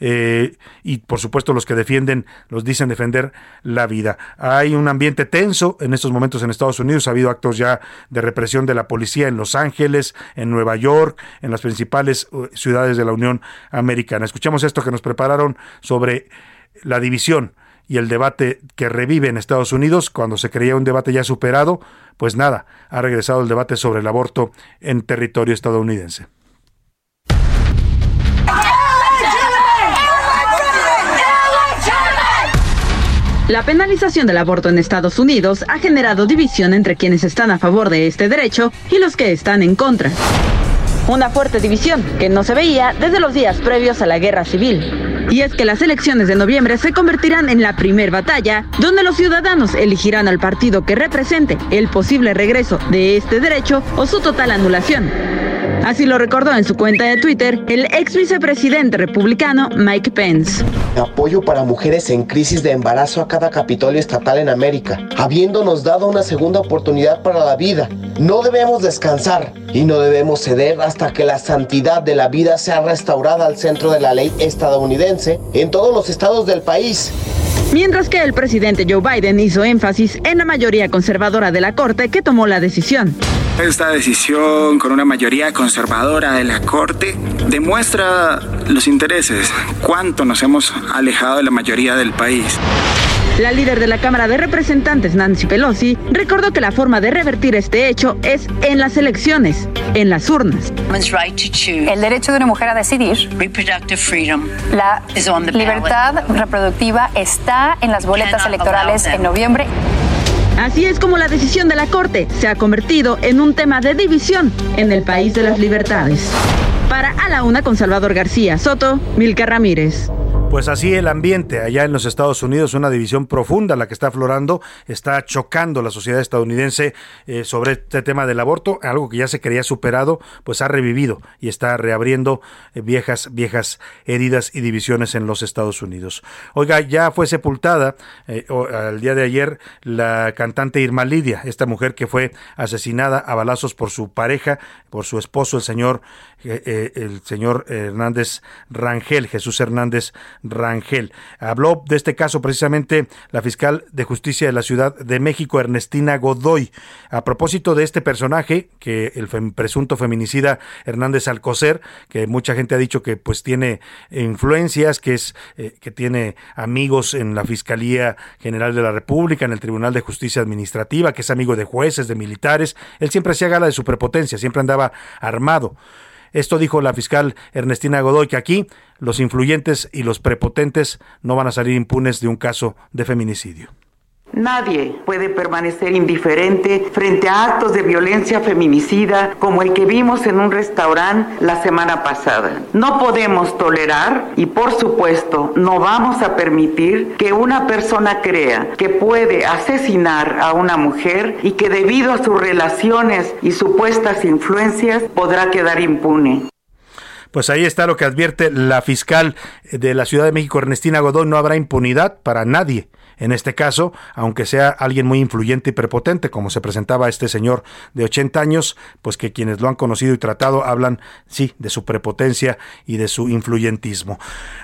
Eh, y por supuesto los que defienden, los dicen defender la vida. Hay un ambiente tenso en estos momentos en Estados Unidos, ha habido actos ya de represión de la policía en Los Ángeles, en Nueva York, en las principales uh, ciudades de la Unión Americana. Escuchamos esto que nos prepararon sobre la división y el debate que revive en Estados Unidos cuando se creía un debate ya superado, pues nada, ha regresado el debate sobre el aborto en territorio estadounidense. La penalización del aborto en Estados Unidos ha generado división entre quienes están a favor de este derecho y los que están en contra. Una fuerte división que no se veía desde los días previos a la guerra civil. Y es que las elecciones de noviembre se convertirán en la primer batalla, donde los ciudadanos elegirán al partido que represente el posible regreso de este derecho o su total anulación. Así lo recordó en su cuenta de Twitter el ex vicepresidente republicano Mike Pence. Apoyo para mujeres en crisis de embarazo a cada Capitolio estatal en América, habiéndonos dado una segunda oportunidad para la vida. No debemos descansar y no debemos ceder hasta que la santidad de la vida sea restaurada al centro de la ley estadounidense en todos los estados del país. Mientras que el presidente Joe Biden hizo énfasis en la mayoría conservadora de la Corte que tomó la decisión. Esta decisión con una mayoría conservadora de la Corte demuestra los intereses, cuánto nos hemos alejado de la mayoría del país. La líder de la Cámara de Representantes, Nancy Pelosi, recordó que la forma de revertir este hecho es en las elecciones, en las urnas. El derecho de una mujer a decidir, la libertad reproductiva está en las boletas electorales en noviembre. Así es como la decisión de la Corte se ha convertido en un tema de división en el país de las libertades. Para A la Una con Salvador García Soto, Milka Ramírez. Pues así el ambiente allá en los Estados Unidos, una división profunda la que está aflorando, está chocando la sociedad estadounidense eh, sobre este tema del aborto, algo que ya se creía superado, pues ha revivido y está reabriendo eh, viejas, viejas heridas y divisiones en los Estados Unidos. Oiga, ya fue sepultada eh, al día de ayer la cantante Irma Lidia, esta mujer que fue asesinada a balazos por su pareja, por su esposo, el señor, eh, eh, el señor Hernández Rangel, Jesús Hernández Rangel. Habló de este caso precisamente la fiscal de justicia de la Ciudad de México, Ernestina Godoy, a propósito de este personaje que el presunto feminicida Hernández Alcocer, que mucha gente ha dicho que pues tiene influencias, que es eh, que tiene amigos en la Fiscalía General de la República, en el Tribunal de Justicia Administrativa, que es amigo de jueces, de militares. Él siempre hacía gala de su prepotencia, siempre andaba armado. Esto dijo la fiscal Ernestina Godoy, que aquí los influyentes y los prepotentes no van a salir impunes de un caso de feminicidio. Nadie puede permanecer indiferente frente a actos de violencia feminicida como el que vimos en un restaurante la semana pasada. No podemos tolerar y por supuesto no vamos a permitir que una persona crea que puede asesinar a una mujer y que debido a sus relaciones y supuestas influencias podrá quedar impune. Pues ahí está lo que advierte la fiscal de la Ciudad de México, Ernestina Godoy, no habrá impunidad para nadie. En este caso, aunque sea alguien muy influyente y prepotente, como se presentaba este señor de 80 años, pues que quienes lo han conocido y tratado hablan, sí, de su prepotencia y de su influyentismo.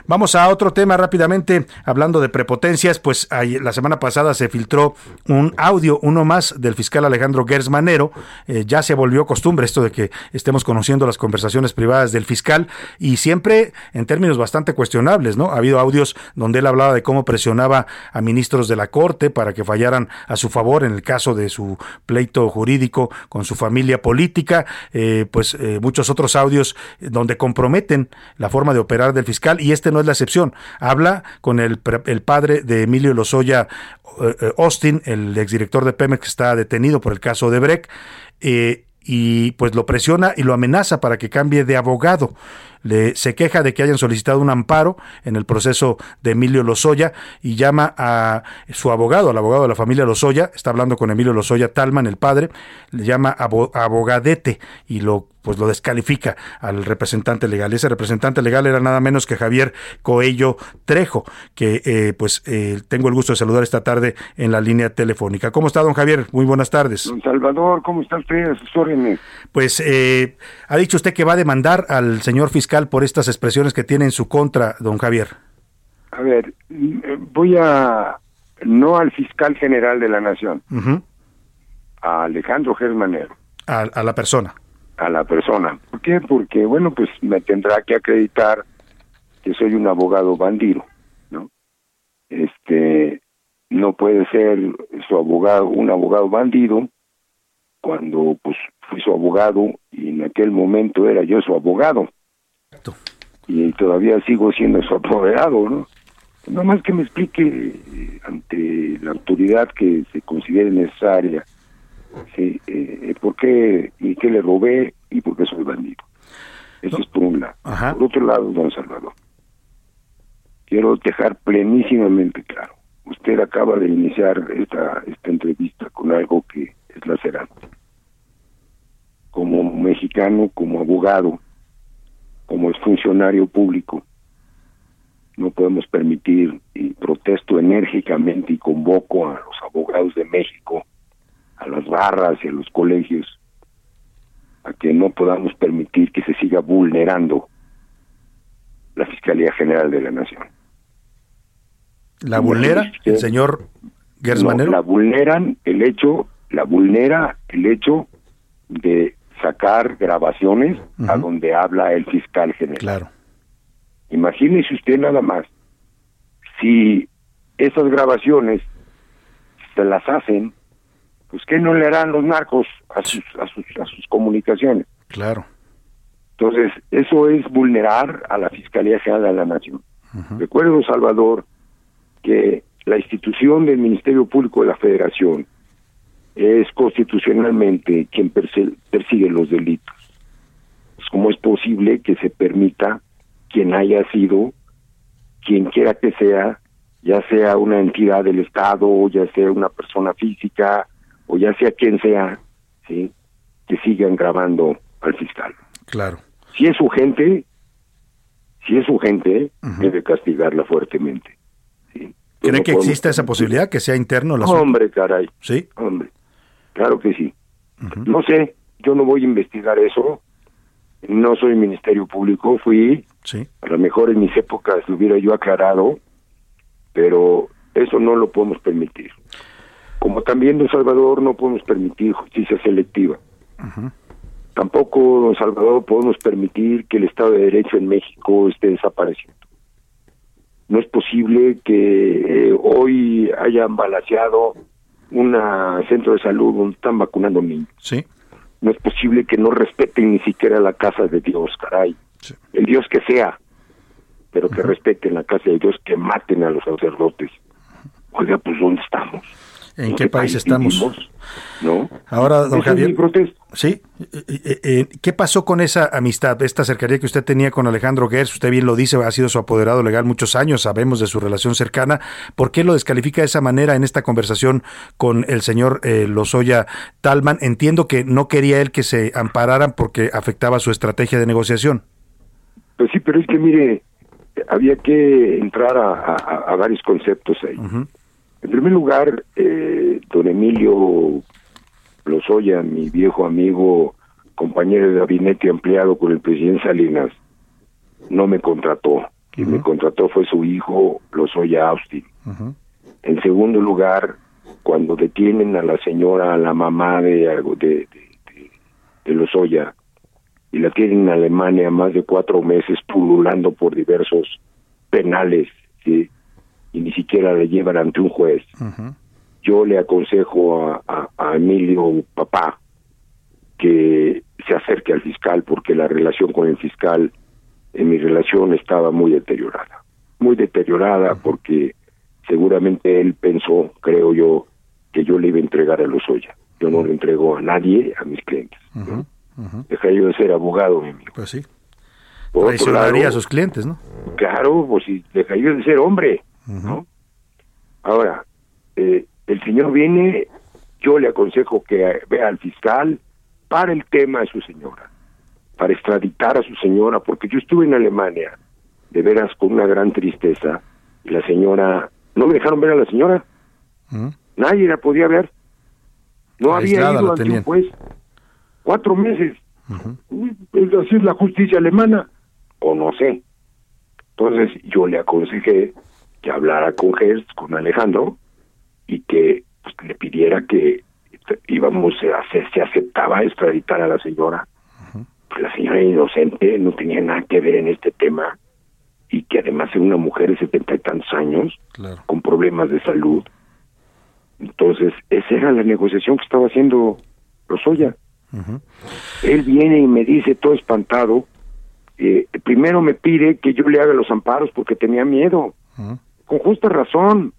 Vamos a otro tema rápidamente, hablando de prepotencias, pues la semana pasada se filtró un audio, uno más del fiscal Alejandro Gers Manero, eh, ya se volvió costumbre esto de que estemos conociendo las conversaciones privadas del fiscal y siempre en términos bastante cuestionables, ¿no? Ha habido audios donde él hablaba de cómo presionaba a ministros de la Corte para que fallaran a su favor en el caso de su pleito jurídico con su familia política, eh, pues eh, muchos otros audios donde comprometen la forma de operar del fiscal y este no es la excepción. Habla con el, el padre de Emilio Lozoya eh, Austin, el exdirector de Pemex que está detenido por el caso de Breck, y pues lo presiona y lo amenaza para que cambie de abogado. Le, se queja de que hayan solicitado un amparo en el proceso de Emilio Lozoya y llama a su abogado, al abogado de la familia Lozoya, está hablando con Emilio Lozoya Talman, el padre, le llama abo- abogadete y lo pues lo descalifica al representante legal. Ese representante legal era nada menos que Javier Coello Trejo, que eh, pues eh, tengo el gusto de saludar esta tarde en la línea telefónica. ¿Cómo está, don Javier? Muy buenas tardes. Don Salvador, ¿cómo está usted? A. Pues eh, ha dicho usted que va a demandar al señor fiscal por estas expresiones que tiene en su contra, don Javier. A ver, voy a, no al fiscal general de la Nación, a Alejandro Germanero, a, a la persona. a la persona. ¿Por qué? Porque, bueno, pues me tendrá que acreditar que soy un abogado bandido, ¿no? Este, no puede ser su abogado, un abogado bandido, cuando, pues, fui su abogado y en aquel momento era yo su abogado. Y todavía sigo siendo su abogado, ¿no? Nada más que me explique eh, ante la autoridad que se considere necesaria sí, eh, por qué y qué le robé y por qué soy bandido. Eso es por un lado. Por otro lado, don Salvador, quiero dejar plenísimamente claro. Usted acaba de iniciar esta, esta entrevista con algo que es lacerante. Como mexicano, como abogado, como funcionario público, no podemos permitir y protesto enérgicamente y convoco a los abogados de México, a las barras y a los colegios, a que no podamos permitir que se siga vulnerando la Fiscalía General de la Nación. ¿La vulnera el señor Gers No, Manero? la vulneran el hecho, la vulnera el hecho de sacar grabaciones a donde habla el fiscal general. Claro. Imagínese usted nada más si esas grabaciones se las hacen, pues ¿qué no le harán los narcos a sus, a sus, a sus comunicaciones? Claro. Entonces, eso es vulnerar a la Fiscalía General de la Nación. Recuerdo, Salvador, que la institución del Ministerio Público de la Federación es constitucionalmente quien persigue los delitos. Pues, ¿Cómo es posible que se permita quien haya sido, quien quiera que sea, ya sea una entidad del Estado, ya sea una persona física, o ya sea quien sea, ¿sí? que sigan grabando al fiscal? Claro. Si es su gente, si es su gente, debe castigarla fuertemente. ¿Cree no que podemos exista esa posibilidad, que sea interno? Hombre, caray. Sí. Hombre, claro que sí. No sé, yo no voy a investigar eso. No soy Ministerio Público, fui. Sí. A lo mejor en mis épocas lo hubiera yo aclarado, pero eso no lo podemos permitir. Como también, don Salvador, no podemos permitir justicia selectiva. Tampoco, don Salvador, podemos permitir que el Estado de Derecho en México esté desapareciendo. No es posible que eh, hoy hayan balaseado un centro de salud donde están vacunando niños. Sí. No es posible que no respeten ni siquiera la casa de Dios, caray. El Dios que sea, pero que respeten la casa de Dios, que maten a los sacerdotes. Oiga, pues ¿dónde estamos? ¿En qué país estamos? vivimos? ¿No? Ahora, don Esa es mi Javier. Sí. Eh, eh, eh, ¿Qué pasó con esa amistad, esta cercanía que usted tenía con Alejandro Gers? Usted bien lo dice, ha sido su apoderado legal muchos años, sabemos de su relación cercana. ¿Por qué lo descalifica de esa manera en esta conversación con el señor eh, Lozoya Talman? Entiendo que no quería él que se ampararan porque afectaba su estrategia de negociación. Pues sí, pero es que mire, había que entrar a, a- a varios conceptos ahí. En primer lugar, eh, don Emilio Lozoya, mi viejo amigo, compañero de gabinete y empleado con el presidente Salinas, no me contrató. Quien me contrató fue su hijo Lozoya Austin. En segundo lugar, cuando detienen a la señora, a la mamá de, de, de, de- de Lozoya, y la tienen en Alemania más de cuatro meses pululando por diversos penales, ¿sí? y ni siquiera la llevan ante un juez. Yo le aconsejo a, a- a Emilio Papá que se acerque al fiscal porque la relación con el fiscal, en mi relación estaba muy deteriorada, muy deteriorada porque seguramente él pensó, creo yo, que yo le iba a entregar a Lozoya. Yo no le entrego a nadie, a mis clientes. ¿no? Deja yo de ser abogado, mi amigo. Pues sí. Por Traicionaría a sus clientes, ¿no? Claro, pues si deja yo de ser hombre, ¿no? Ahora, eh, el señor viene, yo le aconsejo que vea al fiscal para el tema de su señora, para extraditar a su señora, porque yo estuve en Alemania, de veras con una gran tristeza, y la señora, no me dejaron ver a la señora, nadie la podía ver, no había ido ante un juez, cuatro meses, Uy, pues así es la justicia alemana, o no sé. Entonces yo le aconsejé que hablara con Gerst, con Alejandro, y que pues, le pidiera que íbamos a hacer, se aceptaba extraditar a la señora. Pues la señora era inocente, no tenía nada que ver en este tema, y que además era una mujer de setenta y tantos años, con problemas de salud. Entonces, esa era la negociación que estaba haciendo Lozoya. Él viene y me dice todo espantado, eh, primero me pide que yo le haga los amparos porque tenía miedo, con justa razón.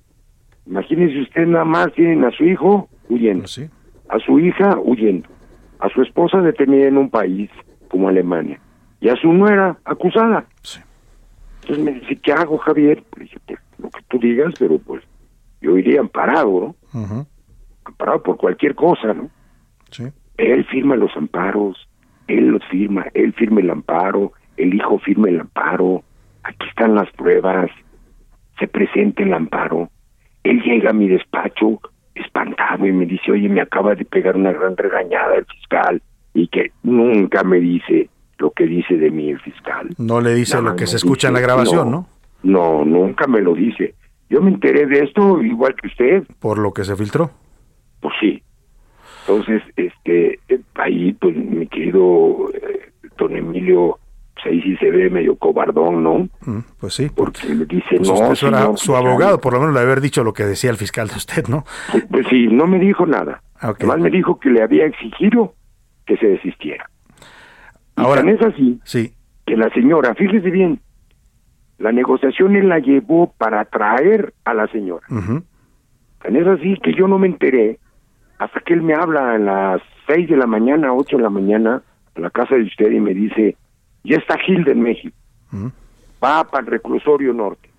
Imagínese usted nada más tienen a su hijo huyendo, a su hija huyendo, a su esposa detenida en un país como Alemania y a su nuera acusada. Entonces me dice, ¿qué hago, Javier? Pues, lo que tú digas, pero pues yo iría amparado, ¿no? Amparado por cualquier cosa, ¿no? Sí. Él firma los amparos, él los firma, él firma el amparo, el hijo firma el amparo, aquí están las pruebas, se presenta el amparo, él llega a mi despacho espantado y me dice, oye, me acaba de pegar una gran regañada el fiscal y que nunca me dice lo que dice de mí el fiscal. No le dice Nada lo que se escucha en la grabación, ¿no? No, nunca me lo dice. Yo me enteré de esto igual que usted. Por lo que se filtró. Pues sí. Entonces, este, ahí, pues, mi querido eh, don Emilio pues ahí sí se ve medio cobardón, ¿no? Mm, Pues sí. Porque le dice, Pues no, era su abogado, por lo menos le haber dicho lo que decía el fiscal de usted, ¿no? Pues sí, no me dijo nada. Además me dijo que le había exigido que se desistiera. Y Ahora- tan es así Sí. que la señora, fíjese bien, la negociación él la llevó para traer a la señora. Tan es así que yo no me enteré hasta que él me habla a las seis de la mañana, ocho de la mañana, a la casa de usted y me dice, ya está Gilda en México, va para el reclusorio norte.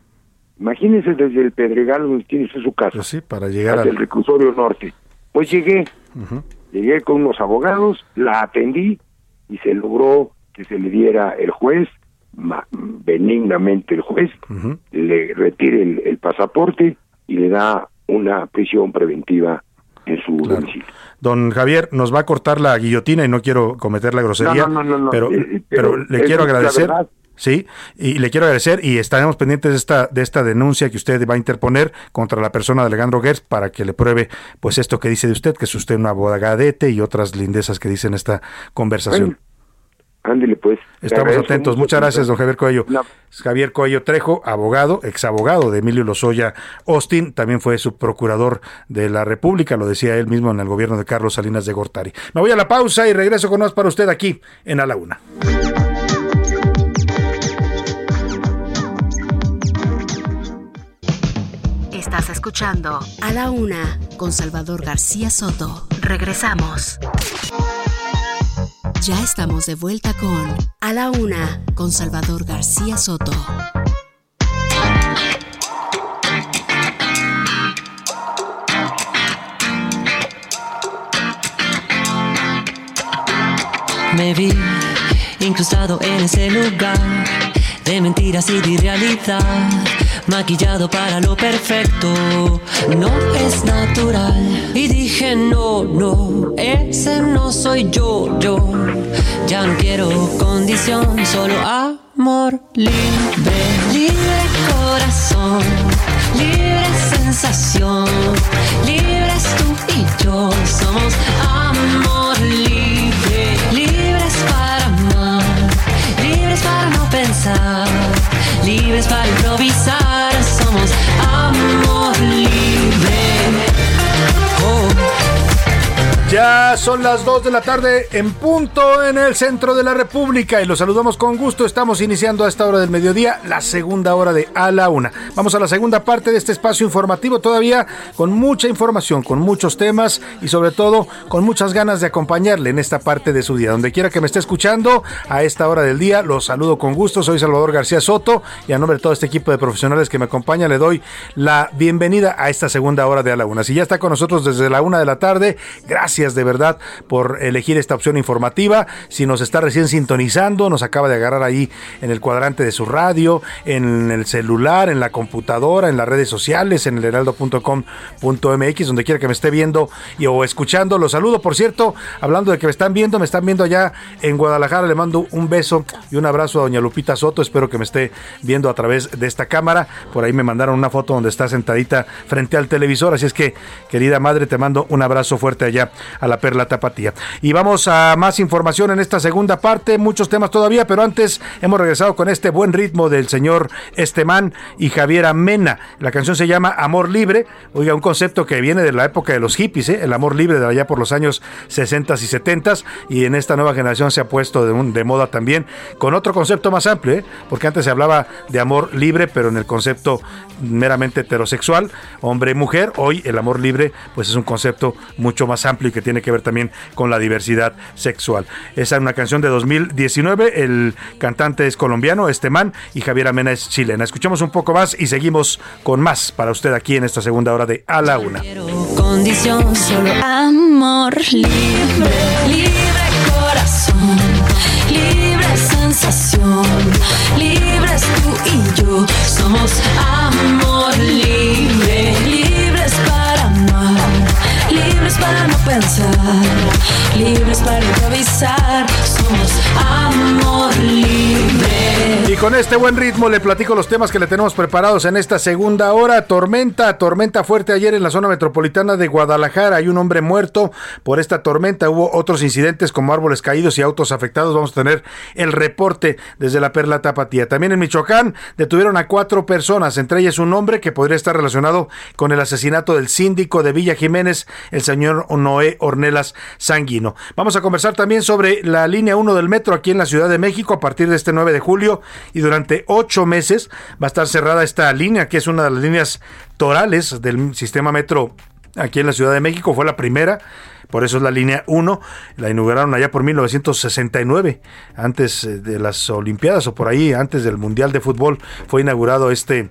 Imagínese desde el Pedregal donde tiene su casa, Pues sí, para llegar al... el reclusorio norte. Pues llegué, llegué con unos abogados, la atendí y se logró que se le diera el juez, benignamente el juez, le retire el, el pasaporte y le da una prisión preventiva en su domicilio. Don Javier, nos va a cortar la guillotina y no quiero cometer la grosería, No, no, no, pero, eh, pero, pero le quiero agradecer. Sí, y le quiero agradecer y estaremos pendientes de esta de esta denuncia que usted va a interponer contra la persona de Alejandro Gers para que le pruebe pues esto que dice de usted, que es usted un abogadete y otras lindezas que dice en esta conversación. Ándele pues. Estamos atentos. Muchas gracias, don. Javier Coello. Javier Coello Trejo, abogado, exabogado de Emilio Lozoya Austin, también fue subprocurador de la República, lo decía él mismo en el gobierno de Carlos Salinas de Gortari. Me voy a la pausa y regreso con más para usted aquí en A la Una. Estás escuchando A la Una con Salvador García Soto. Regresamos. Ya estamos de vuelta con A la Una con Salvador García Soto. Me vi incrustado en ese lugar de mentiras y de irrealidad, maquillado para lo perfecto, no es natural. Y dije, no, no, ese no soy yo, yo. Ya no quiero condición, solo amor libre, libre corazón, libre sensación, libres tú y yo, somos amor libre, libres para amar, libres para no pensar, libres para improvisar, somos amor Ya son las 2 de la tarde en punto en el centro de la República y los saludamos con gusto. Estamos iniciando a esta hora del mediodía la segunda hora de A la Una. Vamos a la segunda parte de este espacio informativo todavía con mucha información, con muchos temas y sobre todo con muchas ganas de acompañarle en esta parte de su día. Donde quiera que me esté escuchando a esta hora del día, los saludo con gusto. Soy Salvador García Soto y a nombre de todo este equipo de profesionales que me acompaña le doy la bienvenida a esta segunda hora de A la Una. Si ya está con nosotros desde la una de la tarde, gracias de verdad por elegir esta opción informativa. Si nos está recién sintonizando, nos acaba de agarrar ahí en el cuadrante de su radio, en el celular, en la computadora, en las redes sociales, en el heraldo.com.mx, donde quiera que me esté viendo y, o escuchando. Los saludo, por cierto, hablando de que me están viendo, me están viendo allá en Guadalajara. Le mando un beso y un abrazo a doña Lupita Soto. Espero que me esté viendo a través de esta cámara. Por ahí me mandaron una foto donde está sentadita frente al televisor. Así es que, querida madre, te mando un abrazo fuerte allá a la Perla Tapatía. Y vamos a más información en esta segunda parte, muchos temas todavía, pero antes hemos regresado con este buen ritmo del señor Estemán y Javiera Mena. La canción se llama Amor Libre, oiga, un concepto que viene de la época de los hippies, ¿eh? el amor libre de allá por los años 60 y 70 y en esta nueva generación se ha puesto de, un- de moda también con otro concepto más amplio, ¿eh? porque antes se hablaba de amor libre, pero en el concepto meramente heterosexual, hombre y mujer, hoy el amor libre pues es un concepto mucho más amplio que tiene que ver también con la diversidad sexual. Esa es una canción de 2019, el cantante es colombiano, Estemán, y Javier Mena es chilena. Escuchamos un poco más y seguimos con más para usted aquí en esta segunda hora de A la Una. condición, solo amor libre, libre corazón, libre sensación, libres tú y yo, somos amor pensar, libres para improvisar, somos con este buen ritmo le platico los temas que le tenemos preparados en esta segunda hora. Tormenta, tormenta fuerte ayer en la zona metropolitana de Guadalajara. Hay un hombre muerto por esta tormenta. Hubo otros incidentes como árboles caídos y autos afectados. Vamos a tener el reporte desde la Perla Tapatía. También en Michoacán detuvieron a cuatro personas, entre ellas un hombre que podría estar relacionado con el asesinato del síndico de Villa Jiménez, el señor Noé Ornelas Sanguino. Vamos a conversar también sobre la línea 1 del metro aquí en la Ciudad de México a partir de este 9 de julio y durante ocho meses va a estar cerrada esta línea, que es una de las líneas torales del sistema metro aquí en la Ciudad de México. Fue la primera, por eso es la línea 1. La inauguraron allá por 1969, antes eh, de las Olimpiadas o por ahí, antes del Mundial de Fútbol, fue inaugurado este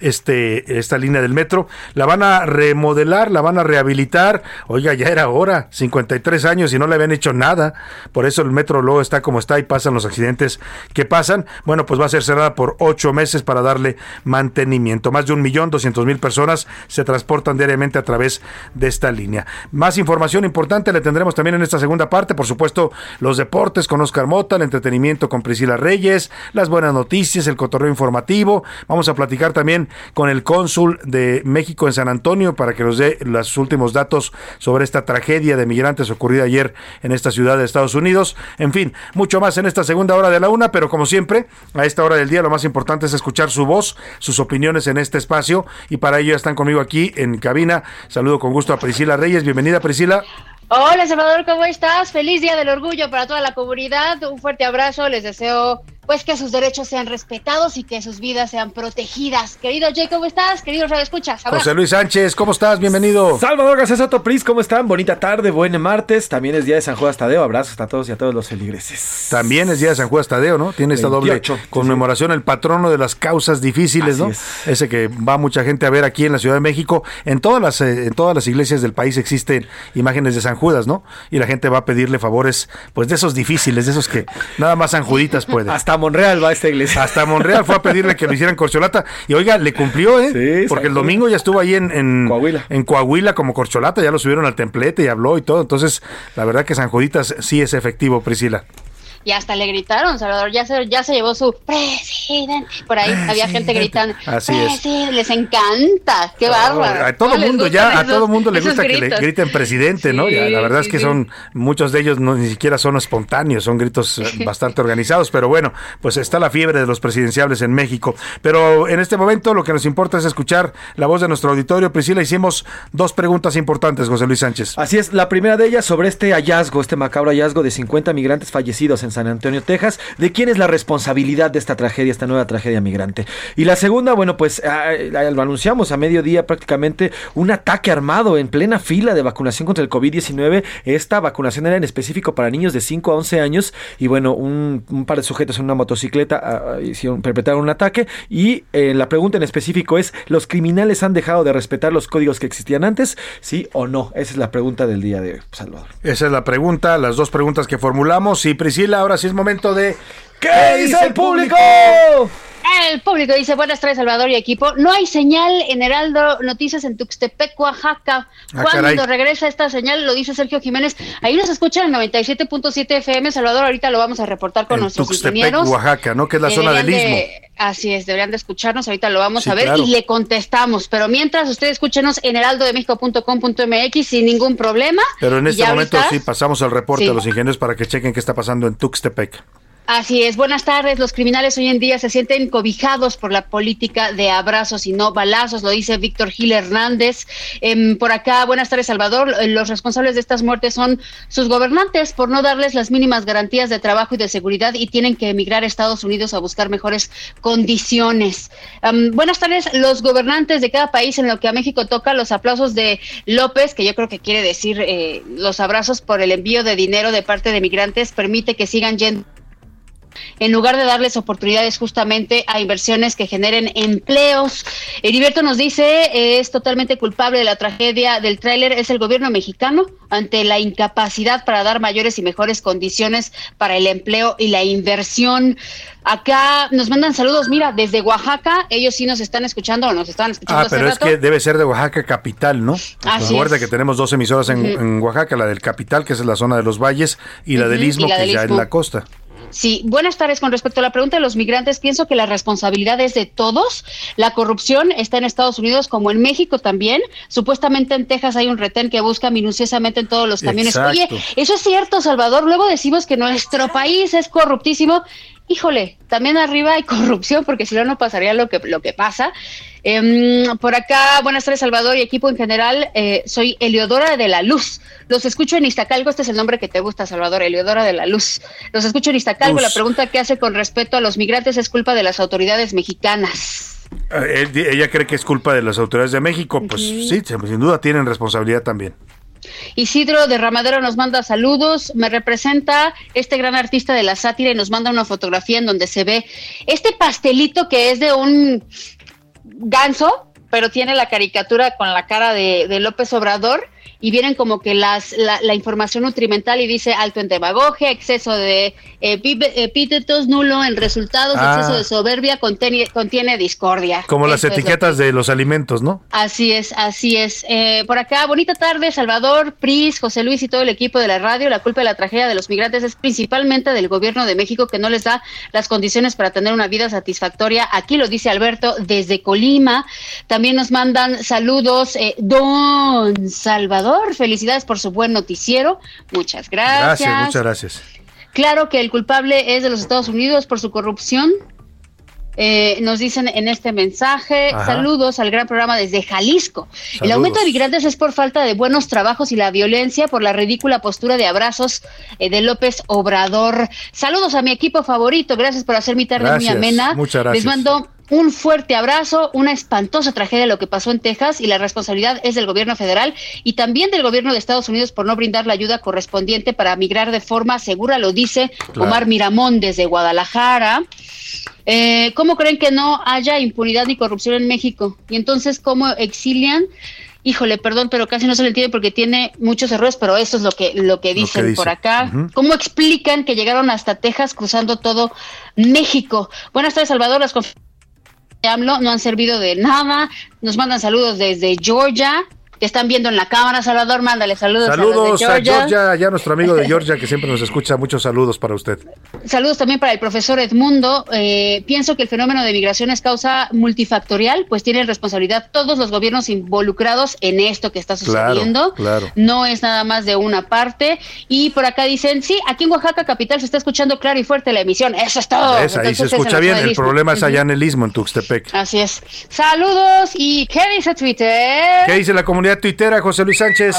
este, esta línea del metro. La van a remodelar, la van a rehabilitar. Oiga, ya era hora, 53 años y no le habían hecho nada. Por eso el metro luego está como está y pasan los accidentes que pasan. Bueno, pues va a ser cerrada por ocho meses para darle mantenimiento. Más de un millón doscientos mil personas se transportan diariamente a través de esta línea. Más información importante le tendremos también en esta segunda parte. Por supuesto, los deportes con Oscar Mota, el entretenimiento con Priscila Reyes, las buenas noticias, el cotorreo informativo. Vamos a platicar también con el cónsul de México en San Antonio para que nos dé los últimos datos sobre esta tragedia de migrantes ocurrida ayer en esta ciudad de Estados Unidos. En fin, mucho más en esta segunda hora de la una, pero como siempre, a esta hora del día lo más importante es escuchar su voz, sus opiniones en este espacio y para ello están conmigo aquí en cabina. Saludo con gusto a Priscila Reyes. Bienvenida, Priscila. Hola Salvador, ¿cómo estás? Feliz Día del Orgullo para toda la comunidad. Un fuerte abrazo. Les deseo pues que sus derechos sean respetados y que sus vidas sean protegidas. Querido Jay, ¿cómo estás? Querido Radio Escuchas. José Luis Sánchez, ¿cómo estás? Bienvenido. Salvador García Soto Pris, ¿cómo están? Bonita tarde, buen martes. También es día de San Judas Tadeo. Abrazos a todos y a todos los feligreses. También es día de San Judas Tadeo, ¿no? Tiene esta 28, doble conmemoración, el patrono de las causas difíciles, Así ¿no? es. Ese que va mucha gente a ver aquí en la Ciudad de México. En todas las eh, en todas las iglesias del país existen imágenes de San Judas, ¿no? Y la gente va a pedirle favores, pues de esos difíciles, de esos que nada más San Juditas pueden. Hasta Monreal va esta iglesia. Hasta Monreal fue a pedirle que lo hicieran corcholata. Y oiga, le cumplió, ¿eh? Porque el domingo ya estuvo ahí en, en Coahuila. en Coahuila como corcholata, ya lo subieron al templete y habló y todo. Entonces, la verdad que San Juditas sí es efectivo, Priscila. Y hasta le gritaron, Salvador, ya se, ya se llevó su presidente. Por ahí había gente gritando. Así es. "Presidente", Les encanta, qué bárbaro. A todo ¿Cómo les mundo ya, a todo mundo le gusta que le griten presidente, ¿no? Ya, la verdad es que sí. son, muchos de ellos no ni siquiera son espontáneos, son gritos eh, bastante organizados, pero bueno, pues está la fiebre de los presidenciables en México. Pero en este momento lo que nos importa es escuchar la voz de nuestro auditorio. Priscila, hicimos dos preguntas importantes, José Luis Sánchez. Así es, la primera de ellas sobre este hallazgo, este macabro hallazgo de 50 migrantes fallecidos en San Antonio, Texas. ¿De quién es la responsabilidad de esta tragedia, esta nueva tragedia migrante? Y la segunda, bueno, pues ah, ah, lo anunciamos a mediodía prácticamente, un ataque armado en plena fila de vacunación contra el COVID-19. Esta vacunación era en específico para niños de 5 a 11 años y bueno, un, par de sujetos en una motocicleta ah, hicieron, perpetraron un ataque y eh, la pregunta en específico es, ¿los criminales han dejado de respetar los códigos que existían antes? ¿Sí o no? Esa es la pregunta del día de hoy, Salvador. Esa es la pregunta, las dos preguntas que formulamos. Y Priscila, ahora sí es momento de... ¿Qué dice el público? El público dice, buenas tardes Salvador y equipo. No hay señal en Heraldo Noticias en Tuxtepec, Oaxaca. Ah, Cuando caray. regresa esta señal? Lo dice Sergio Jiménez. Ahí nos escuchan en 97.7 FM. Salvador, ahorita lo vamos a reportar con En nuestros Tuxtepec, ingenieros. Oaxaca, ¿no? Que es la zona del Istmo. Así es, deberían de escucharnos, ahorita lo vamos Sí, a ver claro. y le contestamos. Pero mientras, usted escúchenos en heraldodemexico.com.mx sin ningún problema. Pero en este momento ahorita- sí pasamos al reporte Sí. a los ingenieros para que chequen qué está pasando en Tuxtepec. Así es, buenas tardes. Los criminales hoy en día se sienten cobijados por la política de abrazos y no balazos, lo dice Víctor Gil Hernández. Em, por acá, buenas tardes, Salvador. Eh, Los responsables de estas muertes son sus gobernantes por no darles las mínimas garantías de trabajo y de seguridad y tienen que emigrar a Estados Unidos a buscar mejores condiciones. Am, buenas tardes, los gobernantes de cada país en lo que a México toca, los aplausos de López, que yo creo que quiere decir eh, los abrazos por el envío de dinero de parte de migrantes, permite que sigan yendo en lugar de darles oportunidades justamente a inversiones que generen empleos. Heriberto nos dice, es totalmente culpable de la tragedia del tráiler, es el gobierno mexicano ante la incapacidad para dar mayores y mejores condiciones para el empleo y la inversión. Acá nos mandan saludos, mira, desde Oaxaca, ellos sí nos están escuchando o nos estaban escuchando Ah, hace pero es que debe ser de Oaxaca capital, ¿no? Así Recuerda es. que tenemos dos emisoras en, Oaxaca, la del capital, que es la zona de los valles, y la del Istmo, la que del ya Istmo. en la costa. Sí, buenas tardes. Con respecto a la pregunta de los migrantes, pienso que la responsabilidad es de todos. La corrupción está en Estados Unidos como en México también. Supuestamente en Texas hay un retén que busca minuciosamente en todos los camiones. Exacto. Oye, eso es cierto, Salvador. Luego decimos que nuestro país es corruptísimo. Híjole, también arriba hay corrupción, porque si no, no pasaría lo que, lo que pasa. Em, por acá, buenas tardes, Salvador y equipo en general. eh, soy Eliodora de la Luz. Los escucho en Iztacalco. Este es el nombre que te gusta, Salvador, Eliodora de la Luz. Los escucho en Iztacalco. Luz. La pregunta que hace con respecto a los migrantes es culpa de las autoridades mexicanas. Eh, ella cree que es culpa de las autoridades de México. Pues sí, sin duda tienen responsabilidad también. Isidro de Ramadero nos manda saludos, me representa este gran artista de la sátira y nos manda una fotografía en donde se ve este pastelito que es de un ganso, pero tiene la caricatura con la cara de, de López Obrador y vienen como que las, la, la información nutrimental y dice alto en demagogia, exceso de eh, pipe- epítetos, nulo en resultados, Ah. exceso de soberbia, contiene, contiene discordia. Como las lo etiquetas de los alimentos, ¿no? Así es, así es. Eh, por acá, bonita tarde, Salvador, Pris, José Luis y todo el equipo de la radio. La culpa de la tragedia de los migrantes es principalmente del gobierno de México que no les da las condiciones para tener una vida satisfactoria. Aquí lo dice Alberto desde Colima. También nos mandan saludos, eh, don Salvador. Felicidades por su buen noticiero. Muchas gracias. Gracias, muchas gracias. Claro que el culpable es de los Estados Unidos por su corrupción. Eh, nos dicen en este mensaje, Ajá. saludos al gran programa desde Jalisco. El aumento de migrantes es por falta de buenos trabajos y la violencia por la ridícula postura de abrazos eh, de López Obrador. Saludos a mi equipo favorito, gracias por hacer mi tarde Gracias, muy amena. muchas gracias. Les mando un fuerte abrazo, una espantosa tragedia lo que pasó en Texas y la responsabilidad es del gobierno federal y también del gobierno de Estados Unidos por no brindar la ayuda correspondiente para migrar de forma segura, lo dice Claro. Omar Miramón desde Guadalajara. Eh, ¿Cómo creen que no haya impunidad ni corrupción en México? Y entonces, ¿cómo exilian? Híjole, perdón, pero casi no se le entiende porque tiene muchos errores, pero eso es lo que, lo que dicen dice. por acá. ¿Cómo explican que llegaron hasta Texas cruzando todo México? Buenas tardes, Salvador. Las AMLO no han servido de nada. Nos mandan saludos desde Georgia. Te están viendo en la cámara, Salvador. Mándale saludos, a Saludos a Georgia. Georgia, ya nuestro amigo de Georgia que siempre nos escucha. Muchos saludos para usted. Saludos también para el profesor Edmundo. Eh, pienso que el fenómeno de migración es causa multifactorial, pues tienen responsabilidad todos los gobiernos involucrados en esto que está Claro, sucediendo. claro. No es nada más de una parte. Y por acá dicen, sí, aquí en Oaxaca capital se está escuchando claro y fuerte la emisión. Eso es todo. ¿Ves? Ahí se Entonces, es escucha bien. El problema es allá en el istmo, en Tuxtepec. Así es. Saludos. ¿Y qué dice Twitter? ¿Qué dice la comunidad tuitera, José Luis Sánchez?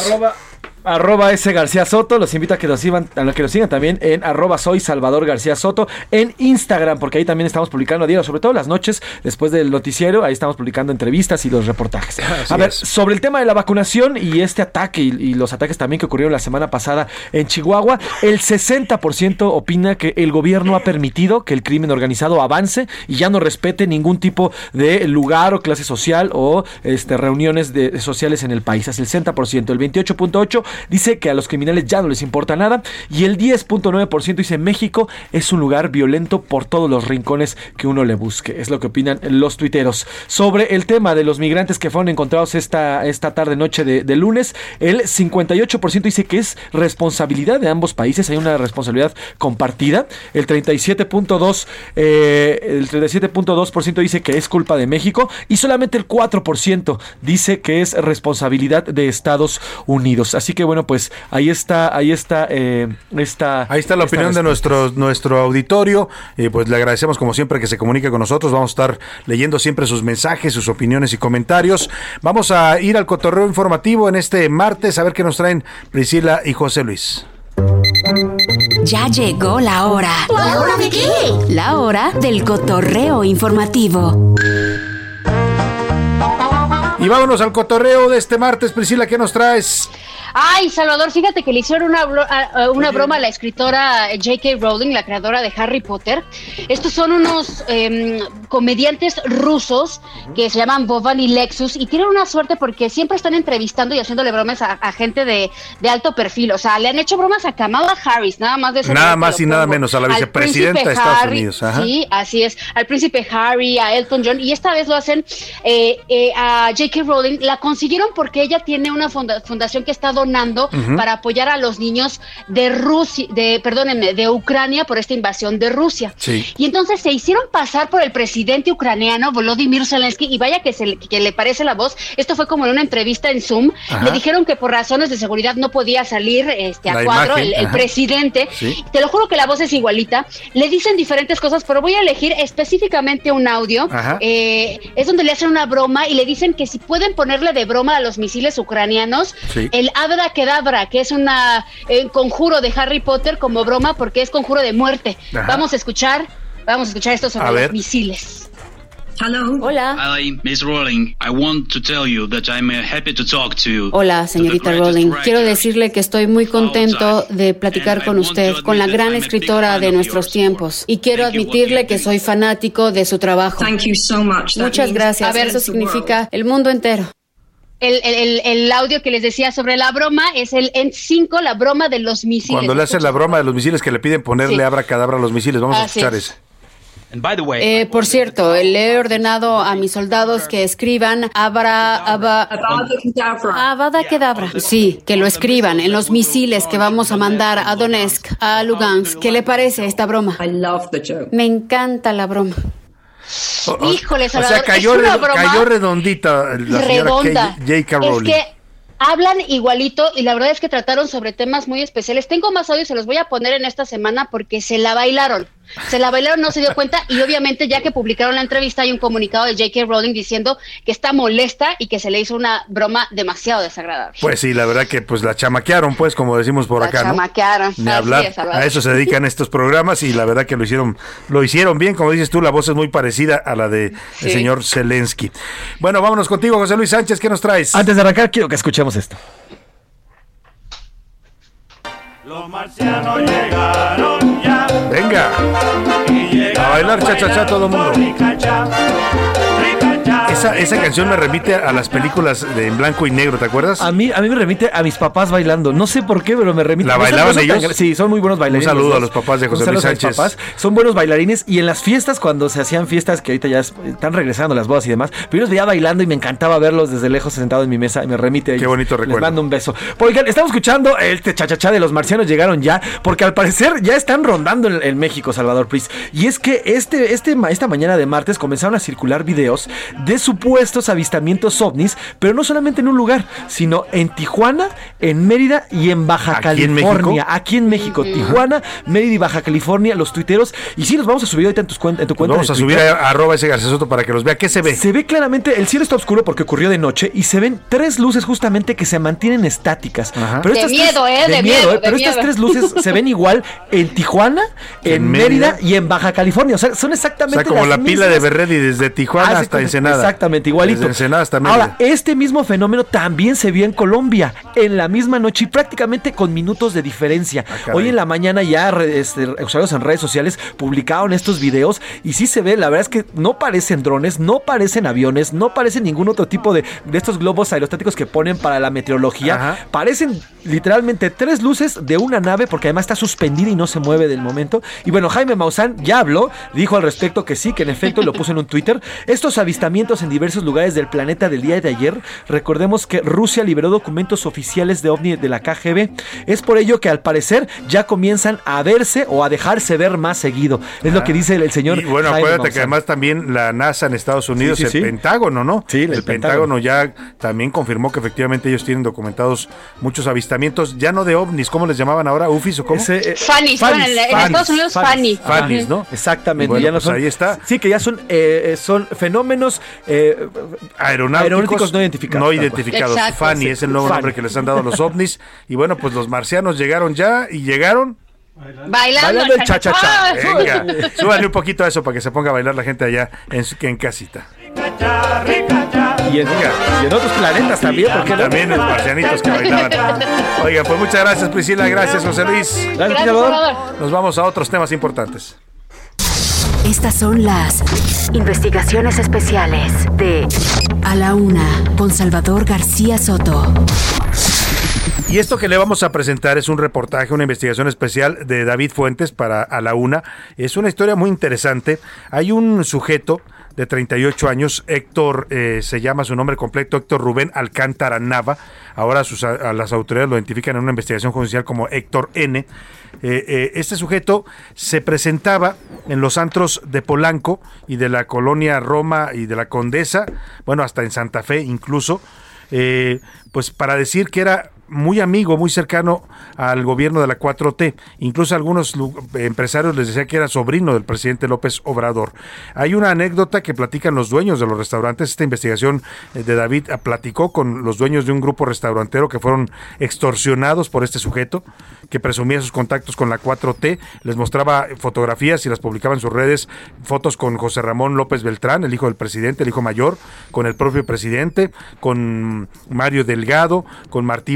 S García Soto, los invito a que nos sigan, a que nos sigan también en arroba soy Salvador García Soto en Instagram, porque ahí también estamos publicando a diario, sobre todo las noches después del noticiero, ahí estamos publicando entrevistas y los reportajes. Así a ver, es. sobre el tema de la vacunación y este ataque y, y los ataques también que ocurrieron la semana pasada en Chihuahua, el 60% opina que el gobierno ha permitido que el crimen organizado avance y ya no respete ningún tipo de lugar o clase social o este, reuniones de, sociales en el país. Es el 60%. El 28.8% dice que a los criminales ya no les importa nada y el 10.9% dice México es un lugar violento por todos los rincones que uno le busque. Es lo que opinan los tuiteros. Sobre el tema de los migrantes que fueron encontrados esta, esta tarde noche de, lunes, el 58% dice que es responsabilidad de ambos países, hay una responsabilidad compartida. El 37.2% eh, el 37.2% dice que es culpa de México y solamente el 4% dice que es responsabilidad de Estados Unidos. Así que bueno, pues ahí está, ahí está, eh, esta, Ahí está la esta opinión de nuestro, nuestro auditorio. Y pues le agradecemos como siempre que se comunique con nosotros. Vamos a estar leyendo siempre sus mensajes, sus opiniones y comentarios. Vamos a ir al cotorreo informativo en este martes a ver qué nos traen Priscila y José Luis. Ya llegó la hora. ¿La hora de qué? La hora del cotorreo informativo. Y vámonos al cotorreo de este martes. Priscila, ¿qué nos traes? Ay, Salvador, fíjate que le hicieron una, una broma a la escritora J.K. Rowling, la creadora de Harry Potter. Estos son unos em, comediantes rusos que se llaman Boban y Lexus y tienen una suerte porque siempre están entrevistando y haciéndole bromas a, a gente de, de alto perfil. O sea, le han hecho bromas a Kamala Harris, nada más de eso. Nada más y nada menos, a la vicepresidenta de Estados Harry, Unidos, ajá. Sí, así es. Al príncipe Harry, a Elton John, y esta vez lo hacen eh, eh, a J.K. Rowling. La consiguieron porque ella tiene una funda- fundación que ha donando para apoyar a los niños de Rusia, de, perdónenme, de Ucrania por esta invasión de Rusia. Sí. Y entonces se hicieron pasar por el presidente ucraniano Volodymyr Zelensky y vaya que, se, le- que le parece la voz. Esto fue como en una entrevista en Zoom. Ajá. Le dijeron que por razones de seguridad no podía salir este, a La cuadro imagen, el, presidente. Sí. Te lo juro que la voz es igualita. Le dicen diferentes cosas, pero voy a elegir específicamente un audio. Eh, es donde le hacen una broma y le dicen que si pueden ponerle de broma a los misiles ucranianos Sí. el Abra Kedavra, que es un conjuro de Harry Potter como broma porque es conjuro de muerte. Ajá. Vamos a escuchar, vamos a escuchar esto A sobre los misiles. Hello. Hola. Hi, Miss Rowling. I want to tell you that I'm uh, happy to talk to you. Hola, señorita Rowling. Quiero decirle que estoy muy contento de platicar con usted, con la gran escritora de nuestros tiempos. Y quiero admitirle que soy fanático de su trabajo. Thank you so much. Muchas gracias. A ver, Eso significa el mundo entero. El, el- el- el audio que les decía sobre la broma es el N5, la broma de los misiles. Cuando le hacen la broma de los misiles que le piden ponerle Sí. abra cadabra a los misiles, vamos a Así escuchar es. ese. Eh, por cierto, le he ordenado a mis soldados que escriban Abra, Aba, Avada Kedavra. Sí, que lo escriban en los misiles que vamos a mandar a Donetsk, a Lugansk. ¿Qué le parece esta broma? Me encanta la broma. Híjole, O sea, cayó, es redo- redondita la redonda. J.K. Es Rowling. que hablan igualito y la verdad es que trataron sobre temas muy especiales. Tengo más audios, se los voy a poner en esta semana porque se la bailaron. Se la bailaron, no se dio cuenta y obviamente ya que publicaron la entrevista hay un comunicado de J.K. Rowling diciendo que está molesta y que se le hizo una broma demasiado desagradable. Pues sí, la verdad que pues la chamaquearon, pues, como decimos por La acá, ¿no? chamaquearon. Ni hablar. es, a eso se dedican estos programas y la verdad que lo hicieron, lo hicieron bien, como dices tú, la voz es muy parecida a la de el señor Zelensky. Bueno, vámonos contigo, José Luis Sánchez, ¿qué nos traes? Antes de arrancar, quiero que escuchemos esto. Venga. A bailar cha-cha-cha todo el mundo. Esa, esa canción me remite a las películas de en blanco y negro, ¿te acuerdas? A mí, a mí me remite a mis papás bailando. No sé por qué, pero me remite. ¿La bailaban no son tan ellos? sí, son muy buenos bailarines. Un saludo a los papás de José Luis Sánchez. papás. Son buenos bailarines y en las fiestas, cuando se hacían fiestas, que ahorita ya es- están regresando las bodas y demás, pero yo los veía bailando y me encantaba verlos desde lejos sentado en mi mesa y me remite a ellos. Qué bonito Les recuerdo. mando un beso. Oigan, estamos escuchando este chachachá de los marcianos llegaron ya, porque al parecer ya están rondando en, en México, Salvador Pris. Y es que este, este, esta mañana de martes comenzaron a circular videos de supuestos avistamientos ovnis, pero no solamente en un lugar, sino en Tijuana, en Mérida y en Baja ¿Aquí en California. México? Aquí en México, Tijuana, Mérida y Baja California, los tuiteros. Y sí, los vamos a subir ahorita en, tus cuen- en tu cuenta. Vamos de a subir a, arroba ese Garcesoto para que los vea. ¿Qué se ve? Se ve claramente, el cielo está oscuro porque ocurrió de noche y se ven tres luces justamente que se mantienen estáticas. Pero De estas miedo, tres- ¿eh? De miedo, de Pero estas miedo. tres luces se ven igual en Tijuana, en, En Mérida, Mérida. y en Baja California. O sea, son O exactamente sea, como las la pila de Berredi desde Tijuana de hasta cuenta- Ensenada. Exactamente, igualito. Desde Ensenada hasta Mérida. Ahora, este mismo fenómeno también se vio en Colombia, en la misma noche y prácticamente con minutos de diferencia. Ah. Hoy en la mañana ya este, usuarios en redes sociales publicaron estos videos y sí se ve, la verdad es que no parecen drones, no parecen aviones, no parecen ningún otro tipo de, de estos globos aerostáticos que ponen para la meteorología. Parecen literalmente tres luces de una nave porque además está suspendida y no se mueve del momento. Y bueno, Jaime Maussan ya habló, dijo al respecto que sí, que en efecto lo puso en un Twitter. Estos avistamientos en diversos lugares del planeta del día de ayer, recordemos que Rusia liberó documentos oficiales de OVNI de la KGB. Es por ello que al parecer ya comienzan a verse o a dejarse ver más seguido. Es lo que dice el, el señor. Y bueno, Jaime acuérdate Maussan. que además también la NASA en Estados Unidos, Sí, sí, el sí. Pentágono, ¿no? Sí, el el, Pentágono. Pentágono. ya también confirmó que efectivamente ellos tienen documentados muchos avistamientos, ya no de ovnis, ¿cómo les llamaban ahora? ¿UFIS o cómo? Ese, eh, bueno, en, en Estados Unidos, Fanny. Fanny's, ¿no? Exactamente. Bueno, ya no pues son- ahí está. Sí, que ya son, eh, eh, son fenómenos eh, Aeronáuticos, no identificados. No identificados. Exacto. Fanny es el nuevo Fanny. nombre que les han dado los ovnis. Y bueno, pues los marcianos llegaron ya y llegaron. Bailando, Bailando el cha-cha-cha. Venga, súbale un poquito a eso para que se ponga a bailar la gente allá en, su- en casita. Y en, y en otros planetas también, porque También los marcianitos que bailaban. Oiga, pues muchas gracias Priscila, gracias José Luis. Gracias, Salvador. Nos vamos a otros temas importantes. Estas son las investigaciones especiales de A la Una con Salvador García Soto. Y esto que le vamos a presentar es un reportaje, una investigación especial de David Fuentes para A la Una. Es una historia muy interesante. Hay un sujeto de 38 años. Héctor eh, se llama su nombre completo, Héctor Rubén Alcántara Nava. Ahora a las autoridades lo identifican en una investigación judicial como Héctor N. Eh, eh, este sujeto se presentaba en los antros de Polanco y de la colonia Roma y de la Condesa, bueno, hasta en Santa Fe incluso, pues para decir que era muy amigo, muy cercano al gobierno de la 4T. Incluso algunos empresarios les decía que era sobrino del presidente López Obrador. Hay una anécdota que platican los dueños de los restaurantes. Esta investigación eh, de David ah, platicó con los dueños de un grupo restaurantero que fueron extorsionados por este sujeto, que presumía sus contactos con la 4T. Les mostraba fotografías y las publicaba en sus redes, fotos con José Ramón López Beltrán, el hijo del presidente, el hijo mayor, con el propio presidente, con Mario Delgado, con Martí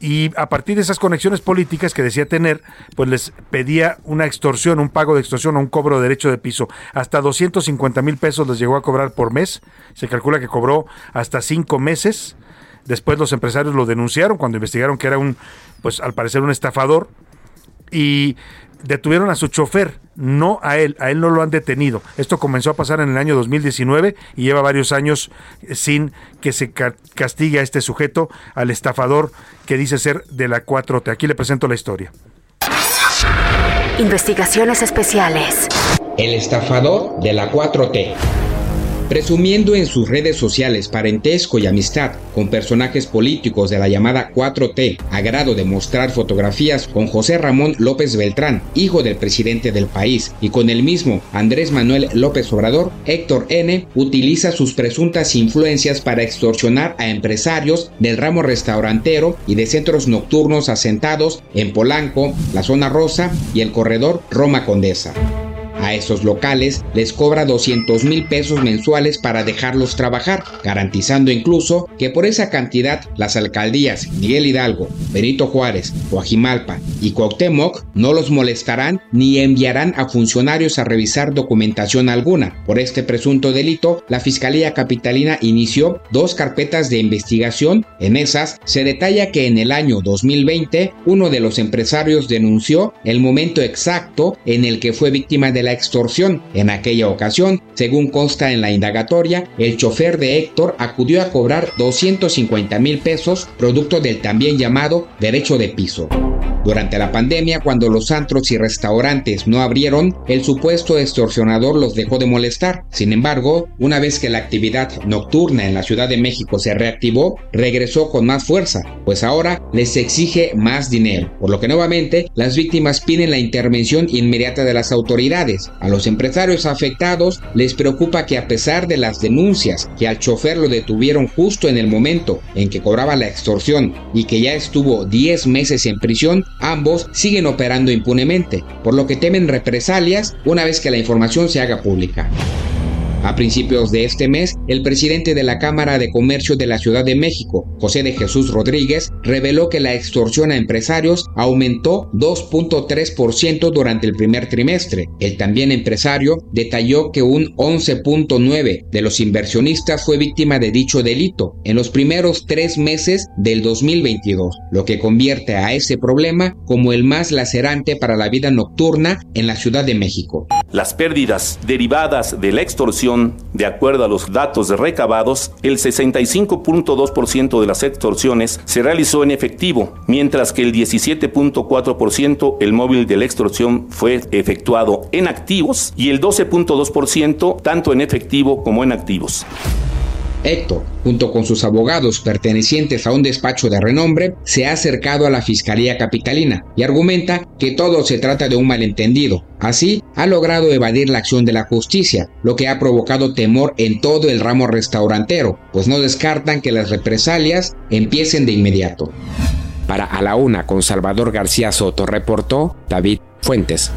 Y a partir de esas conexiones políticas que decía tener, pues les pedía una extorsión, un pago de extorsión o un cobro de derecho de piso. Hasta 250 mil pesos les llegó a cobrar por mes. Se calcula que cobró hasta cinco meses. Después los empresarios lo denunciaron cuando investigaron que era un, pues al parecer un estafador y detuvieron a su chofer, no a él, a él no lo han detenido. Esto comenzó a pasar en el año 2019 y lleva varios años eh, sin que se ca- castigue a este sujeto, al estafador que dice ser de la 4T. Aquí le presento la historia. Investigaciones especiales. El estafador de la 4T. Presumiendo en sus redes sociales parentesco y amistad con personajes políticos de la llamada 4T, a grado de mostrar fotografías con José Ramón López Beltrán, hijo del presidente del país, y con el mismo Andrés Manuel López Obrador, Héctor N. utiliza sus presuntas influencias para extorsionar a empresarios del ramo restaurantero y de centros nocturnos asentados en Polanco, la zona rosa y el corredor Roma Condesa. A esos locales les cobra 200 mil pesos mensuales para dejarlos trabajar, garantizando incluso que por esa cantidad las alcaldías Miguel Hidalgo, Benito Juárez, Coajimalpa y Cuauhtémoc no los molestarán ni enviarán a funcionarios a revisar documentación alguna. Por este presunto delito, la Fiscalía Capitalina inició dos carpetas de investigación. En esas se detalla que en el año 2020 uno de los empresarios denunció el momento exacto en el que fue víctima de la extorsión. En aquella ocasión, según consta en la indagatoria, el chofer de Héctor acudió a cobrar 250 mil pesos, producto del también llamado derecho de piso. Durante la pandemia, cuando los antros y restaurantes no abrieron, el supuesto extorsionador los dejó de molestar. Sin embargo, una vez que la actividad nocturna en la Ciudad de México se reactivó, regresó con más fuerza, pues ahora les exige más dinero, por lo que nuevamente las víctimas piden la intervención inmediata de las autoridades. A los empresarios afectados les preocupa que a pesar de las denuncias que al chofer lo detuvieron justo en el momento en que cobraba la extorsión y que ya estuvo 10 meses en prisión, ambos siguen operando impunemente, por lo que temen represalias una vez que la información se haga pública. A principios de este mes, el presidente de la Cámara de Comercio de la Ciudad de México, José de Jesús Rodríguez, reveló que la extorsión a empresarios aumentó 2.3% durante el primer trimestre. El también empresario detalló que un 11.9% de los inversionistas fue víctima de dicho delito en los primeros tres meses del 2022, lo que convierte a ese problema como el más lacerante para la vida nocturna en la Ciudad de México. Las pérdidas derivadas de la extorsión, de acuerdo a los datos recabados, el 65.2% de las extorsiones se realizó en efectivo, mientras que el 17.4% el móvil de la extorsión fue efectuado en activos y el 12.2% tanto en efectivo como en activos. Héctor, junto con sus abogados pertenecientes a un despacho de renombre, se ha acercado a la Fiscalía Capitalina y argumenta que todo se trata de un malentendido. Así, ha logrado evadir la acción de la justicia, lo que ha provocado temor en todo el ramo restaurantero, pues no descartan que las represalias empiecen de inmediato. Para A la Una con Salvador García Soto, reportó David Fuentes.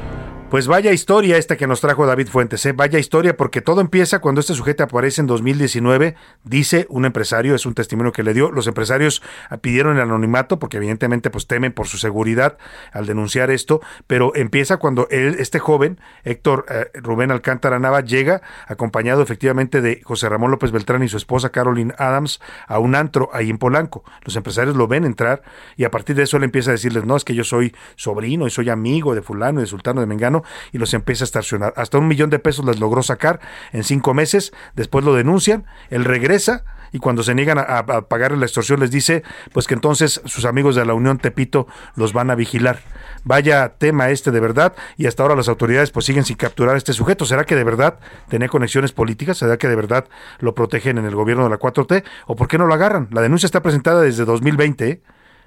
Pues vaya historia esta que nos trajo David Fuentes, ¿eh? vaya historia porque todo empieza cuando este sujeto aparece en 2019, dice un empresario, es un testimonio que le dio, los empresarios pidieron el anonimato porque evidentemente pues temen por su seguridad al denunciar esto, pero empieza cuando él, este joven, Héctor eh, Rubén Alcántara Nava, llega acompañado efectivamente de José Ramón López Beltrán y su esposa Caroline Adams a un antro ahí en Polanco. Los empresarios lo ven entrar y a partir de eso él empieza a decirles, no, es que yo soy sobrino y soy amigo de fulano y de sultano de Mengano y los empieza a estacionar. Hasta un millón de pesos les logró sacar en cinco meses, después lo denuncian, él regresa y cuando se niegan a, a pagar la extorsión les dice pues que entonces sus amigos de la Unión Tepito los van a vigilar. Vaya tema este de verdad y hasta ahora las autoridades pues siguen sin capturar a este sujeto. ¿Será que de verdad tenía conexiones políticas? ¿Será que de verdad lo protegen en el gobierno de la 4T? ¿O por qué no lo agarran? La denuncia está presentada desde 2020. ¿eh?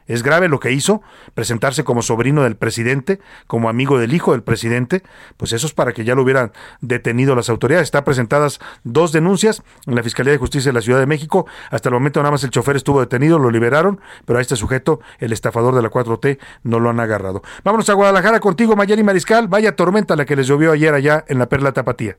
Es grave lo que hizo, presentarse como sobrino del presidente, como amigo del hijo del presidente, pues eso es para que ya lo hubieran detenido las autoridades. Están presentadas dos denuncias en la Fiscalía de Justicia de la Ciudad de México. Hasta el momento nada más el chofer estuvo detenido, lo liberaron, pero a este sujeto, el estafador de la 4T, no lo han agarrado. Vámonos a Guadalajara contigo, Mayeli Mariscal. Vaya tormenta la que les llovió ayer allá en la Perla Tapatía.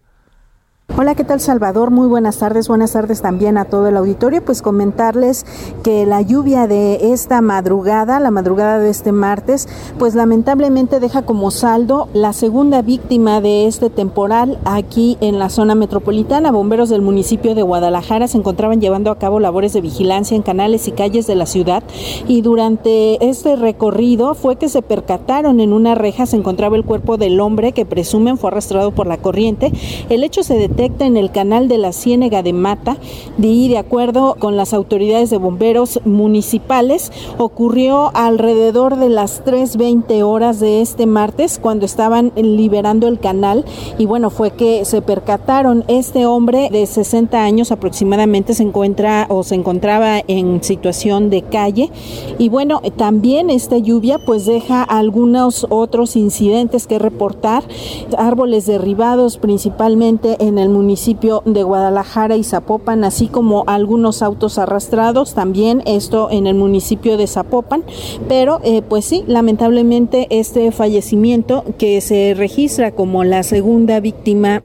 Hola, ¿qué tal Salvador? Muy buenas tardes, buenas tardes también a todo el auditorio. Pues comentarles que la lluvia de esta madrugada, la madrugada de este martes, pues lamentablemente deja como saldo la segunda víctima de este temporal aquí en la zona metropolitana. Bomberos del municipio de Guadalajara se encontraban llevando a cabo labores de vigilancia en canales y calles de la ciudad y durante este recorrido fue que se percataron en una reja se encontraba el cuerpo del hombre que presumen fue arrastrado por la corriente. El hecho se detecta en el canal de la Ciénega de Mata y de acuerdo con las autoridades de bomberos municipales ocurrió alrededor de las 3.20 horas de este martes cuando estaban liberando el canal y bueno fue que se percataron. Este hombre de 60 años aproximadamente se encuentra o se encontraba en situación de calle y bueno también esta lluvia pues deja algunos otros incidentes que reportar. Árboles derribados principalmente en el municipio de Guadalajara y Zapopan, así como algunos autos arrastrados, también esto en el municipio de Zapopan, pero eh, pues sí, lamentablemente este fallecimiento que se registra como la segunda víctima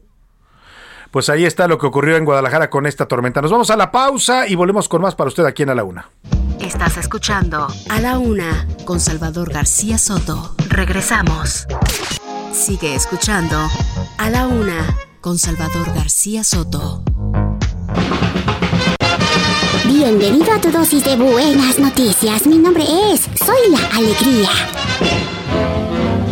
Pues ahí está lo que ocurrió en Guadalajara con esta tormenta. Nos vamos a la pausa y volvemos con más para usted aquí en A la Una. Estás escuchando A la Una con Salvador García Soto. Regresamos. Sigue escuchando A la Una con Salvador García Soto. Bienvenido a tu dosis de buenas noticias. Mi nombre es Soy la Alegría.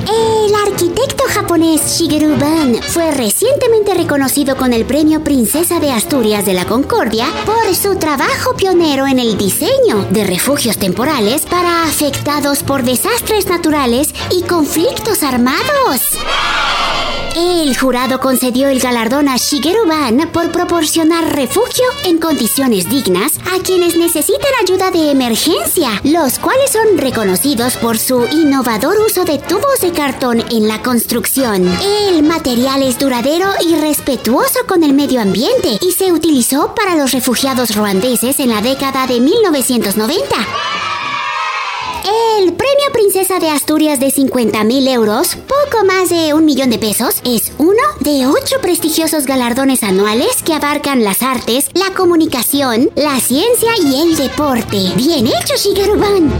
El arquitecto japonés Shigeru Ban fue recientemente reconocido con el premio Princesa de Asturias de la Concordia por su trabajo pionero en el diseño de refugios temporales para afectados por desastres naturales y conflictos armados. El jurado concedió el galardón a Shigeru Ban por proporcionar refugio en condiciones dignas a quienes necesitan ayuda de emergencia, los cuales son reconocidos por su innovador uso de tubos de cartón en la construcción. El material es duradero y respetuoso con el medio ambiente y se utilizó para los refugiados ruandeses en la década de 1990. El premio Princesa de Asturias de 50 mil euros, poco más de un millón de pesos, es uno de ocho prestigiosos galardones anuales que abarcan las artes, la comunicación, la ciencia y el deporte. Bien hecho, Shigeru-ban.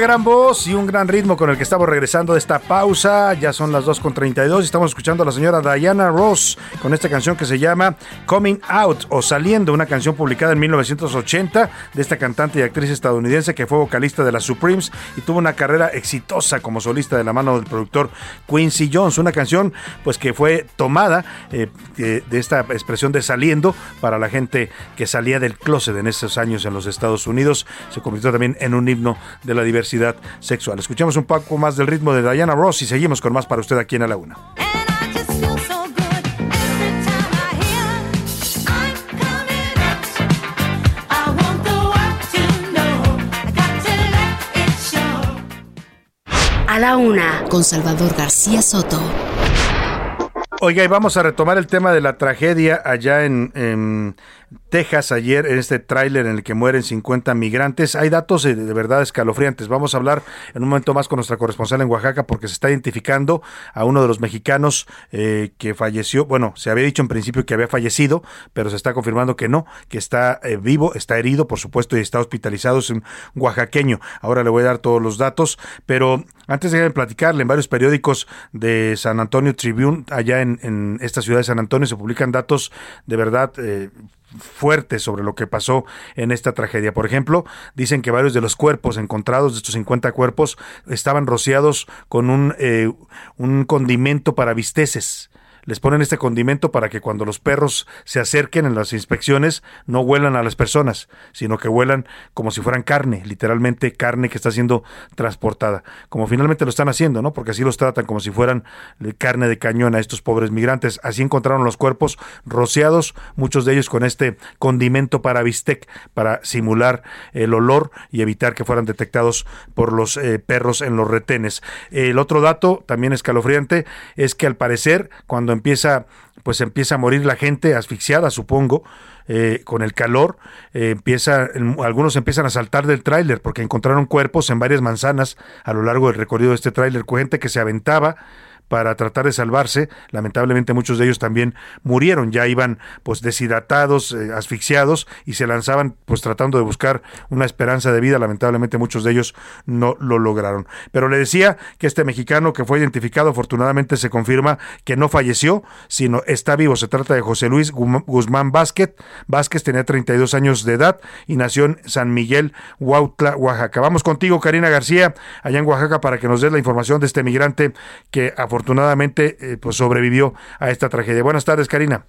Gran voz y un gran ritmo con el que estamos regresando de esta pausa. Ya son las 2.32 y estamos escuchando a la señora Diana Ross con esta canción que se llama Coming Out o Saliendo, una canción publicada en 1980 de esta cantante y actriz estadounidense que fue vocalista de las Supremes y tuvo una carrera exitosa como solista de la mano del productor Quincy Jones. Una canción pues que fue tomada eh, de, de esta expresión de saliendo para la gente que salía del closet en esos años en los Estados Unidos. Se convirtió también en un himno de la diversidad diversidad sexual. Escuchamos un poco más del ritmo de Diana Ross y seguimos con más para usted aquí en A la Una. A la Una con Salvador García Soto. Oiga, y vamos a retomar el tema de la tragedia allá en Texas ayer, en este tráiler en el que mueren 50 migrantes. Hay datos de verdad escalofriantes. Vamos a hablar en un momento más con nuestra corresponsal en Oaxaca porque se está identificando a uno de los mexicanos eh, que falleció. Bueno, se había dicho en principio que había fallecido, pero se está confirmando que no, que está eh, vivo, está herido, por supuesto, y está hospitalizado. Es un oaxaqueño. Ahora le voy a dar todos los datos, pero antes de platicarle, en varios periódicos de San Antonio Tribune, allá en, en esta ciudad de San Antonio, se publican datos de verdad eh, fuertes sobre lo que pasó en esta tragedia. Por ejemplo, dicen que varios de los cuerpos encontrados, de estos 50 cuerpos, estaban rociados con un, eh, un condimento para bisteces. Les ponen este condimento para que cuando los perros se acerquen en las inspecciones no huelan a las personas, sino que huelan como si fueran carne, literalmente carne que está siendo transportada. Como finalmente lo están haciendo, ¿no? Porque así los tratan como si fueran carne de cañón a estos pobres migrantes. Así encontraron los cuerpos rociados, muchos de ellos con este condimento para bistec, para simular el olor y evitar que fueran detectados por los eh, perros en los retenes. El otro dato, también escalofriante, es que al parecer, cuando empieza, pues empieza a morir la gente asfixiada, supongo, eh, con el calor, eh, empieza, algunos empiezan a saltar del tráiler porque encontraron cuerpos en varias manzanas a lo largo del recorrido de este tráiler, gente que se aventaba para tratar de salvarse. Lamentablemente muchos de ellos también murieron, ya iban pues deshidratados, eh, asfixiados y se lanzaban pues tratando de buscar una esperanza de vida. Lamentablemente muchos de ellos no lo lograron. Pero le decía que este mexicano que fue identificado afortunadamente se confirma que no falleció, sino está vivo. Se trata de José Luis Guzmán Vázquez. Vázquez tenía 32 años de edad y nació en San Miguel, Huautla, Oaxaca. Vamos contigo, Karina García, allá en Oaxaca, para que nos des la información de este migrante que afortunadamente eh, pues sobrevivió a esta tragedia. Buenas tardes, Karina.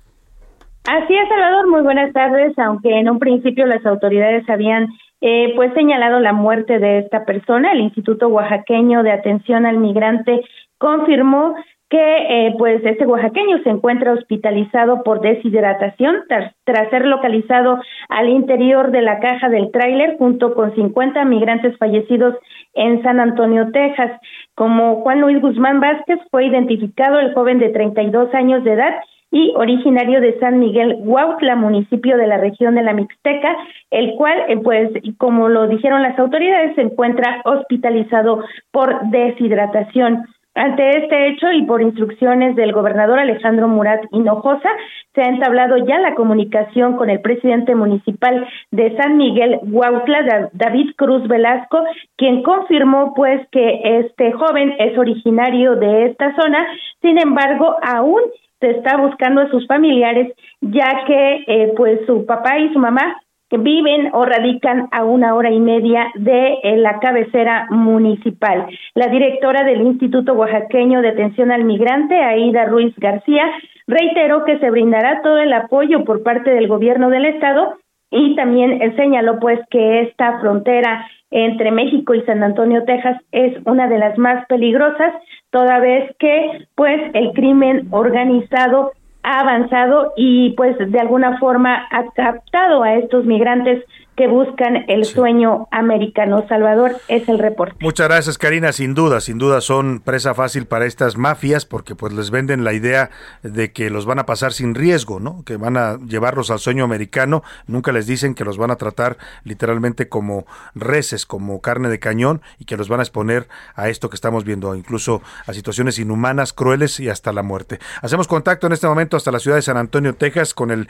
Así es, Salvador. Muy buenas tardes. Aunque en un principio las autoridades habían eh, pues señalado la muerte de esta persona, el Instituto Oaxaqueño de Atención al Migrante confirmó que eh, pues este oaxaqueño se encuentra hospitalizado por deshidratación tras, tras ser localizado al interior de la caja del tráiler junto con 50 migrantes fallecidos en San Antonio, Texas. Como Juan Luis Guzmán Vázquez fue identificado el joven de 32 años de edad y originario de San Miguel Huautla, municipio de la región de la Mixteca, el cual, eh, pues, como lo dijeron las autoridades, se encuentra hospitalizado por deshidratación. Ante este hecho y por instrucciones del gobernador Alejandro Murat Hinojosa, se ha entablado ya la comunicación con el presidente municipal de San Miguel Huautla, Da- David Cruz Velasco, quien confirmó pues que este joven es originario de esta zona, sin embargo, aún se está buscando a sus familiares, ya que eh, pues su papá y su mamá viven o radican a una hora y media de eh, la cabecera municipal. La directora del Instituto Oaxaqueño de Atención al Migrante, Aida Ruiz García, reiteró que se brindará todo el apoyo por parte del gobierno del estado y también eh, señaló pues que esta frontera entre México y San Antonio, Texas es una de las más peligrosas, toda vez que pues el crimen organizado ha avanzado y pues de alguna forma ha captado a estos migrantes que buscan el sueño americano. Salvador es el reporte. Muchas gracias, Karina. Sin duda, sin duda son presa fácil para estas mafias porque pues les venden la idea de que los van a pasar sin riesgo, ¿no? Que van a llevarlos al sueño americano. Nunca les dicen que los van a tratar literalmente como reses, como carne de cañón y que los van a exponer a esto que estamos viendo, incluso a situaciones inhumanas, crueles y hasta la muerte. Hacemos contacto en este momento hasta la ciudad de San Antonio, Texas, con el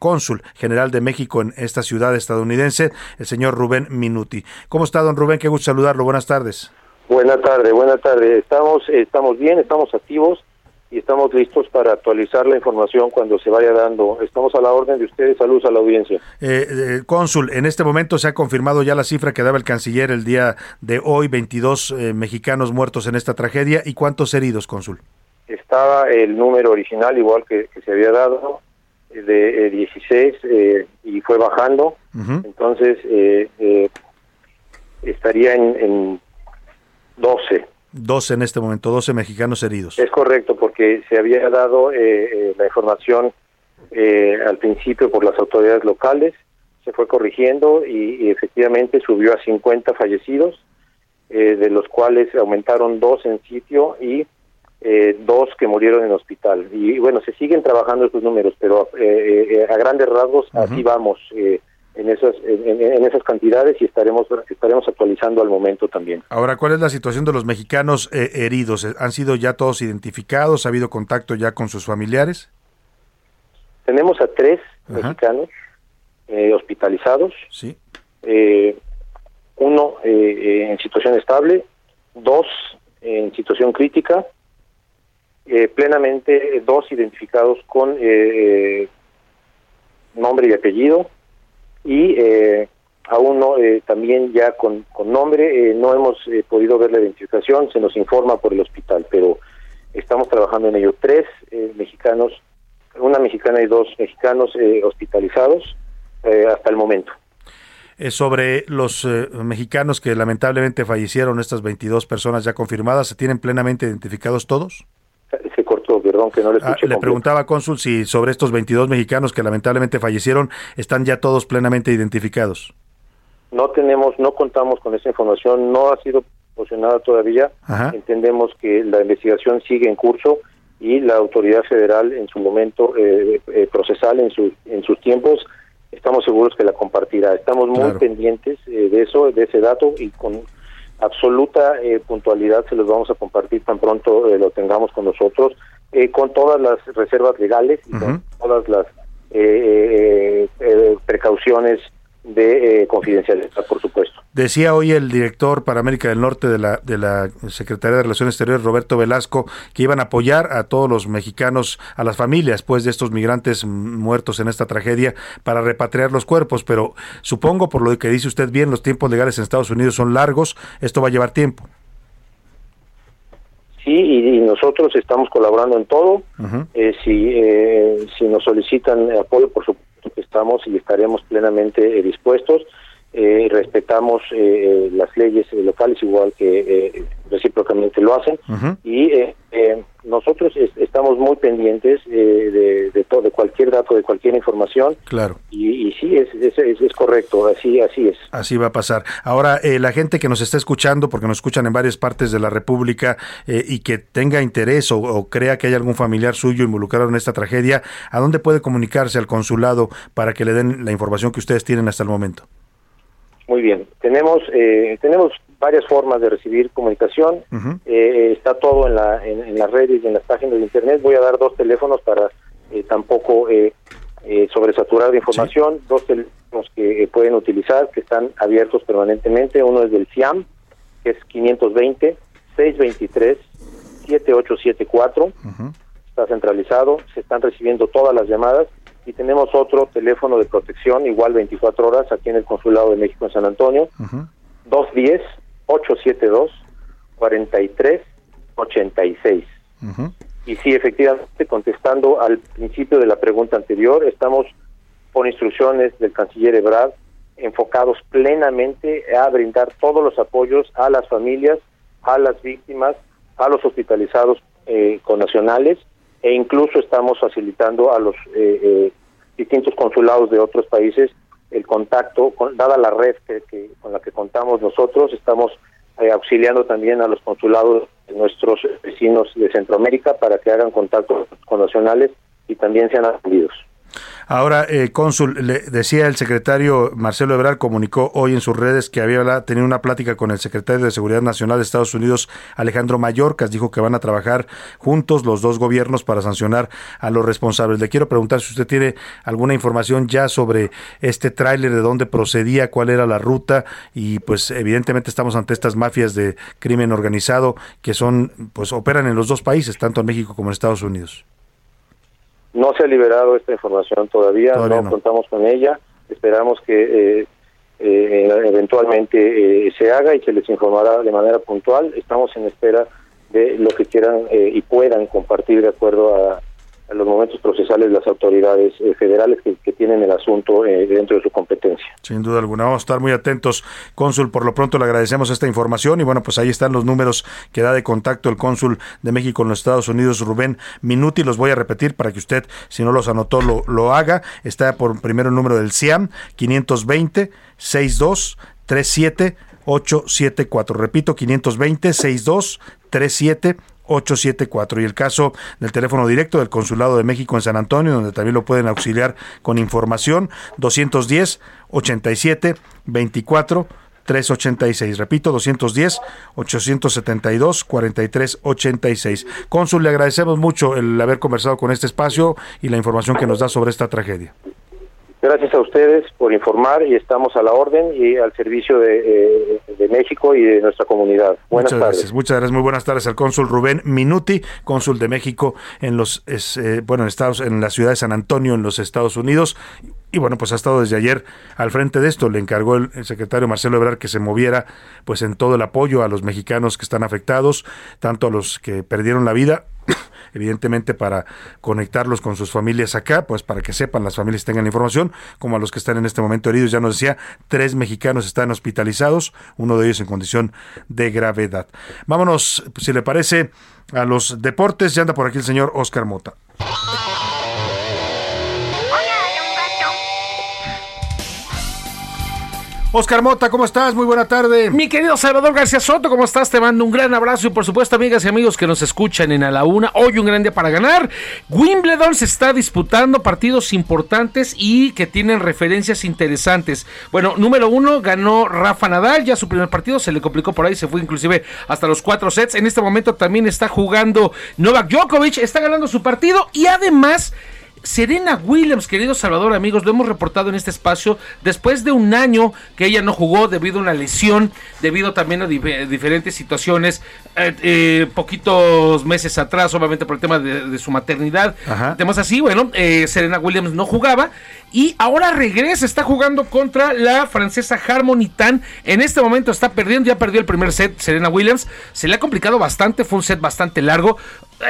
cónsul general de México en esta ciudad estadounidense, el señor Rubén Minuti. ¿Cómo está, don Rubén? Qué gusto saludarlo. Buenas tardes. Buenas tardes, buenas tardes. Estamos, estamos bien, estamos activos y estamos listos para actualizar la información cuando se vaya dando. Estamos a la orden de ustedes. Saludos a la audiencia. Eh, eh, cónsul, en este momento se ha confirmado ya la cifra que daba el canciller el día de hoy, 22 eh, mexicanos muertos en esta tragedia. ¿Y cuántos heridos, cónsul? Estaba el número original, igual que, que se había dado, de eh, 16 eh, y fue bajando. Entonces, eh, eh, estaría en, en 12. 12 en este momento, 12 mexicanos heridos. Es correcto, porque se había dado eh, eh, la información eh, al principio por las autoridades locales, se fue corrigiendo y, y efectivamente subió a 50 fallecidos eh, de los cuales aumentaron dos en sitio y eh, dos que murieron en hospital. Y bueno, se siguen trabajando estos números, pero eh, eh, a grandes rasgos así vamos eh, en esas en, en esas cantidades y estaremos estaremos actualizando al momento también. Ahora, ¿cuál es la situación de los mexicanos eh, heridos? ¿Han sido ya todos identificados? ¿Ha habido contacto ya con sus familiares? Tenemos a tres mexicanos eh, hospitalizados. Sí. Eh, uno eh, eh, en situación estable, dos en situación crítica, eh, plenamente dos identificados con eh, eh, nombre y apellido y eh, a uno eh, también ya con, con nombre. no hemos podido ver la identificación, se nos informa por el hospital, pero estamos trabajando en ello. Tres mexicanos, una mexicana y dos mexicanos hospitalizados hasta el momento. Sobre los mexicanos que lamentablemente fallecieron, estas 22 personas ya confirmadas, ¿se tienen plenamente identificados todos? Se cortó, perdón, que no le Ah, escuché. le completo. preguntaba, cónsul, si sobre estos 22 mexicanos que lamentablemente fallecieron, están ya todos plenamente identificados. No tenemos, no contamos con esa información, no ha sido proporcionada todavía. Ajá. Entendemos que la investigación sigue en curso y la autoridad federal en su momento eh, eh, procesal, en, su, en sus tiempos, estamos seguros que la compartirá. Estamos muy Claro. pendientes eh, de eso, de ese dato y con absoluta eh, puntualidad se los vamos a compartir tan pronto eh, lo tengamos con nosotros, eh, con todas las reservas legales y con todas las eh, precauciones de confidencialidad, por supuesto. Decía hoy el director para América del Norte de la, de la Secretaría de Relaciones Exteriores, Roberto Velasco, que iban a apoyar a todos los mexicanos, a las familias, pues, de estos migrantes muertos en esta tragedia, para repatriar los cuerpos. Pero supongo, por lo que dice usted bien, los tiempos legales en Estados Unidos son largos, esto va a llevar tiempo. Sí, y, y nosotros estamos colaborando en todo. Eh, si, eh, si nos solicitan apoyo, por supuesto que estamos y estaremos plenamente eh, dispuestos. Eh, respetamos eh, las leyes eh, locales igual que eh, recíprocamente lo hacen y eh, eh, nosotros es- estamos muy pendientes eh, de, de todo, de cualquier dato, de cualquier información Claro. y, y sí es, es, correcto, así así es. Así va a pasar. Ahora, eh, la gente que nos está escuchando, porque nos escuchan en varias partes de la República eh, y que tenga interés o, o crea que hay algún familiar suyo involucrado en esta tragedia, ¿a dónde puede comunicarse al consulado para que le den la información que ustedes tienen hasta el momento? Muy bien, tenemos eh, tenemos varias formas de recibir comunicación. Eh, está todo en, la, en, en las redes y en las páginas de internet. Voy a dar dos teléfonos para eh, tampoco eh, eh, sobresaturar de información. Dos teléfonos que eh, pueden utilizar, que están abiertos permanentemente. Uno es del CIAM, que es 520-623-7874. Está centralizado. Se están recibiendo todas las llamadas. Y tenemos otro teléfono de protección, igual 24 horas, aquí en el Consulado de México en San Antonio. 210-872-4386. Y sí, efectivamente, contestando al principio de la pregunta anterior, estamos por instrucciones del canciller Ebrard enfocados plenamente a brindar todos los apoyos a las familias, a las víctimas, a los hospitalizados eh, connacionales e incluso estamos facilitando a los eh, eh, distintos consulados de otros países el contacto, con- dada la red que, con la que contamos nosotros, estamos eh, auxiliando también a los consulados de nuestros vecinos de Centroamérica para que hagan contacto con nacionales y también sean atendidos. Ahora, eh, cónsul, le decía el secretario Marcelo Ebrard, comunicó hoy en sus redes que había tenido una plática con el secretario de Seguridad Nacional de Estados Unidos, Alejandro Mayorkas. Dijo que van a trabajar juntos los dos gobiernos para sancionar a los responsables. Le quiero preguntar si usted tiene alguna información ya sobre este tráiler, de dónde procedía, cuál era la ruta y pues evidentemente estamos ante estas mafias de crimen organizado que son, pues operan en los dos países, tanto en México como en Estados Unidos. No se ha liberado esta información todavía, Todavía no, no. contamos con ella. Esperamos que eh, eh, eventualmente eh, se haga y se les informará de manera puntual. Estamos en espera de lo que quieran eh, y puedan compartir de acuerdo a los momentos procesales las autoridades eh, federales que, que tienen el asunto eh, dentro de su competencia. Sin duda alguna, vamos a estar muy atentos. Cónsul, por lo pronto le agradecemos esta información y bueno, pues ahí están los números que da de contacto el cónsul de México en los Estados Unidos, Rubén Minuti. Los voy a repetir para que usted, si no los anotó, lo, lo haga. Está por primero el número del CIAM, 520 62 37 874. Repito, 520 62 37 874 y el caso del teléfono directo del Consulado de México en San Antonio, donde también lo pueden auxiliar con información, 210 87 24 386. Repito, 210 872 43 86. Cónsul, le agradecemos mucho el haber conversado con este espacio y la información que nos da sobre esta tragedia. Gracias a ustedes por informar y estamos a la orden y al servicio de, eh, de México y de nuestra comunidad. Buenas muchas tardes. gracias, muchas gracias, muy buenas tardes al cónsul Rubén Minuti, cónsul de México en los es, eh, bueno en Estados en la ciudad de San Antonio en los Estados Unidos y bueno pues ha estado desde ayer al frente de esto le encargó el, el secretario Marcelo Ebrard que se moviera pues en todo el apoyo a los mexicanos que están afectados tanto a los que perdieron la vida evidentemente para conectarlos con sus familias acá, pues para que sepan, las familias tengan la información, como a los que están en este momento heridos. Ya nos decía, tres mexicanos están hospitalizados, uno de ellos en condición de gravedad. Vámonos, si le parece, a los deportes. Ya anda por aquí el señor Oscar Mota. Oscar Mota, ¿cómo estás? Muy buena tarde. Mi querido Salvador García Soto, ¿cómo estás? Te mando un gran abrazo y por supuesto amigas y amigos que nos escuchan en A la Una. Hoy un gran día para ganar. Wimbledon se está disputando partidos importantes y que tienen referencias interesantes. Bueno, número uno, ganó Rafa Nadal, ya su primer partido se le complicó por ahí, se fue inclusive hasta los cuatro sets. En este momento también está jugando Novak Djokovic, está ganando su partido y además... Serena Williams, querido Salvador, amigos, lo hemos reportado en este espacio. Después de un año que ella no jugó debido a una lesión, debido también a dif- diferentes situaciones, eh, eh, poquitos meses atrás, obviamente por el tema de, de su maternidad, Ajá. temas así, bueno, eh, Serena Williams no jugaba y ahora regresa, está jugando contra la francesa Harmony Tan, en este momento está perdiendo, ya perdió el primer set Serena Williams, se le ha complicado bastante, fue un set bastante largo,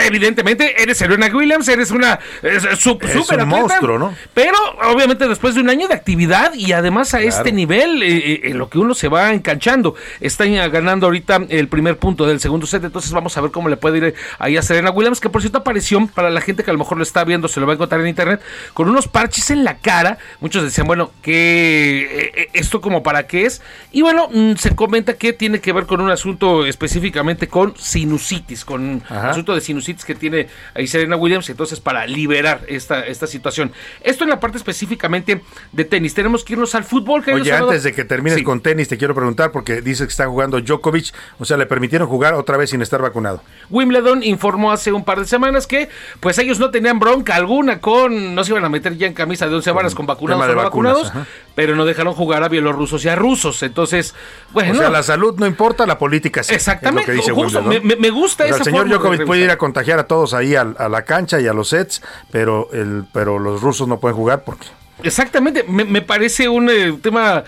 evidentemente eres Serena Williams, eres una Es super un atleta, monstruo, ¿no? Pero obviamente después de un año de actividad y además a Claro. este nivel, eh, en lo que uno se va enganchando, está ganando ahorita el primer punto del segundo set, entonces vamos a ver cómo le puede ir ahí a Serena Williams, que por cierto apareció para la gente que a lo mejor lo está viendo, se lo va a encontrar en internet, con unos parches en la cara, muchos decían, bueno, que eh, esto como para qué es, y bueno, mm, se comenta que tiene que ver con un asunto específicamente con sinusitis, con un Ajá. asunto de sinusitis que tiene ahí Serena Williams, entonces para liberar esta, esta situación. Esto en la parte específicamente de tenis. Tenemos que irnos al fútbol. Oye, antes de que termines Sí. con tenis, te quiero preguntar, porque dice que está jugando Djokovic, o sea, le permitieron jugar otra vez sin estar vacunado. Wimbledon informó hace un par de semanas que pues ellos no tenían bronca alguna con, no se iban a meter ya en camisa de 11 varas con vacunados o no vacunas, vacunados, ajá. pero no dejaron jugar a bielorrusos y a rusos. Entonces, bueno. o sea, la salud no importa, la política sí. Exactamente, es lo que dice justo, Wimbledon. me- gusta O sea, esa El señor Djokovic puede ir a contagiar a todos ahí a, la cancha y a los sets, pero, el, pero los rusos no pueden jugar porque... Exactamente, me, me parece un eh, tema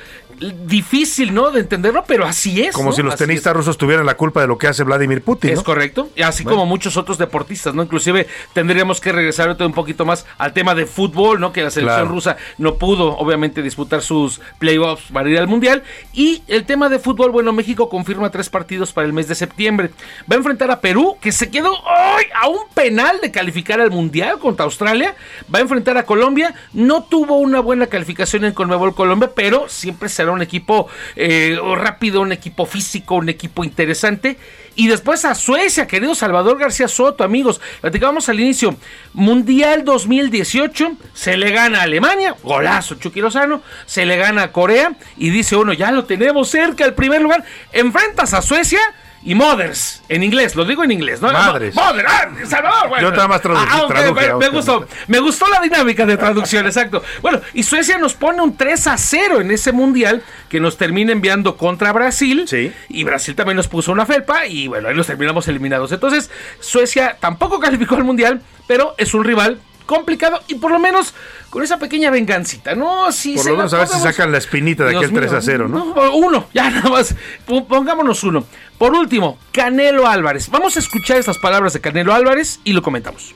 difícil, ¿no? De entenderlo, pero así es. Como ¿no? si los Así tenistas rusos tuvieran la culpa de lo que hace Vladimir Putin. Es ¿no? correcto, y así Bueno. como muchos otros deportistas, ¿no? Inclusive tendríamos que regresar un poquito más al tema de fútbol, ¿no? Que la selección Claro. rusa no pudo, obviamente, disputar sus playoffs para ir al Mundial. Y el tema de fútbol, bueno, México confirma tres partidos para el mes de septiembre. Va a enfrentar a Perú, que se quedó ¡ay! a un penal de calificar al Mundial contra Australia. Va a enfrentar a Colombia. No tuvo una buena calificación en Conmebol Colombia, pero siempre será un equipo eh, rápido, un equipo físico, un equipo interesante. Y después a Suecia, querido Salvador García Soto, amigos. Platicábamos al inicio. Mundial 2018, se le gana a Alemania, golazo Chucky Lozano, se le gana a Corea y dice uno, ya lo tenemos cerca, el primer lugar. Enfrentas a Suecia y Mothers, en inglés, lo digo en inglés, ¿no? Madres. Mother, ah, Salvador, bueno. Yo nada más tradu- Ah, traduje, me, gustó, me gustó la dinámica de traducción, exacto. Bueno, y Suecia nos pone un 3 a 0 en ese mundial que nos termina enviando contra Brasil. Y Brasil también nos puso una felpa y bueno, ahí nos terminamos eliminados. Entonces, Suecia tampoco calificó al mundial, pero es un rival complicado y por lo menos con esa pequeña vengancita, ¿no? Si Por lo menos a ver si sacan la espinita de Dios aquel 3 mío, a 0, ¿no? no, uno, ya nada más. Pongámonos uno. Por último, Canelo Álvarez. Vamos a escuchar estas palabras de Canelo Álvarez y lo comentamos.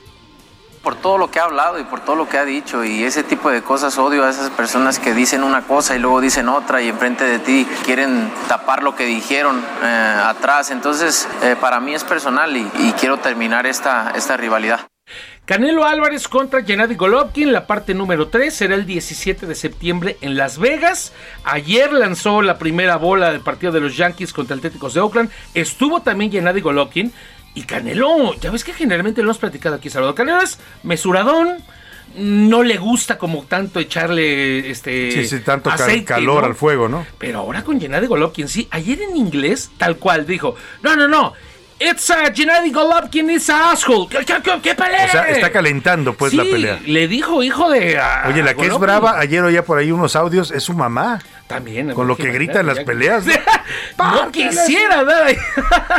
por todo lo que ha hablado y por todo lo que ha dicho y ese tipo de cosas odio a esas personas que dicen una cosa y luego dicen otra y enfrente de ti quieren tapar lo que dijeron eh, atrás entonces eh, para mí es personal y, y quiero terminar esta, esta rivalidad. Canelo Álvarez contra Gennady Golovkin, la parte número 3 será el 17 de septiembre en Las Vegas. Ayer lanzó la primera bola del partido de los Yankees contra Atléticos de Oakland. Estuvo también Gennady Golovkin y Canelo, ya ves que generalmente lo hemos platicado aquí, Salvador. Canelo es mesuradón, no le gusta como tanto echarle este Sí, sí, tanto aceite, calor ¿no? al fuego, ¿no? Pero ahora con Gennady Golovkin, sí, ayer en inglés, tal cual, dijo, no, no, no, it's a Gennady Golovkin, it's a asshole. ¿Qué, qué, qué- pelea? O sea, está calentando pues Sí, la pelea. le dijo hijo de... Oye, la que es brava, ayer oía por ahí unos audios, es su mamá. También. Con lo que grita en las peleas. ¿no? No quisiera, dale.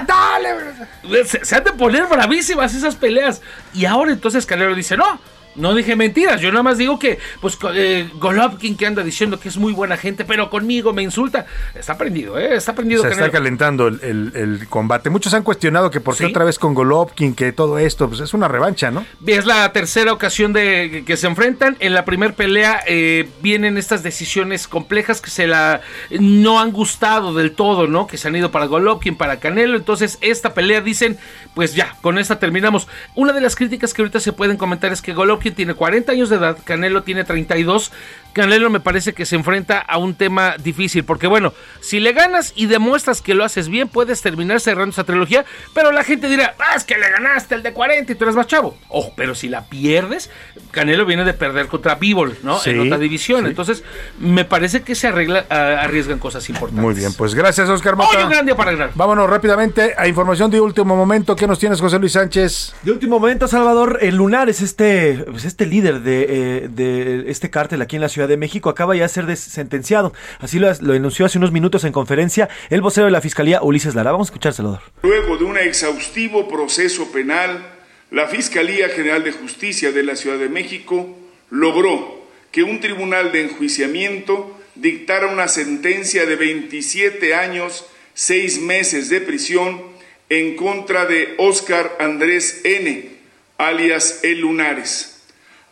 Dale. Se, se han de poner bravísimas esas peleas. Y ahora entonces Canelo dice, no. No dije mentiras, yo nada más digo que, pues, eh, Golovkin que anda diciendo que es muy buena gente, pero conmigo me insulta. Está prendido, ¿eh? Está prendido Se está calentando el, el- el combate. Muchos han cuestionado que por qué Sí. otra vez con Golovkin, que todo esto, pues es una revancha, ¿no? Es la tercera ocasión de que- que se enfrentan. En la primer pelea eh, vienen estas decisiones complejas que se la no han gustado del todo, ¿no? Que se han ido para Golovkin, para Canelo. Entonces, esta pelea dicen, pues ya, con esta terminamos. Una de las críticas que ahorita se pueden comentar es que Golovkin tiene 40 años de edad, Canelo tiene 32. Canelo me parece que se enfrenta a un tema difícil, porque bueno, si le ganas y demuestras que lo haces bien, puedes terminar cerrando esa trilogía, pero la gente dirá, ah, es que le ganaste el de 40 y tú eres más chavo. Ojo, pero si la pierdes, Canelo viene de perder contra Bivol, ¿no? Sí, en otra división. sí. Entonces, me parece que se arregla, arriesgan cosas importantes. Muy bien, pues gracias, Oscar Mota. Hoy un gran día para ganar. Vámonos rápidamente a información de último momento. ¿Qué nos tienes, José Luis Sánchez? De último momento, Salvador, el Lunar es este, pues este líder de, eh, de este cártel aquí en la Ciudad de México. Acaba ya de ser sentenciado. Así lo, lo anunció hace unos minutos en conferencia el vocero de la Fiscalía, Ulises Lara. Vamos a escuchar, Salvador. Luego de un exhaustivo proceso penal, la Fiscalía General de Justicia de la Ciudad de México logró que un tribunal de enjuiciamiento dictara una sentencia de 27 años, 6 meses de prisión en contra de Óscar Andrés N., alias El Lunares,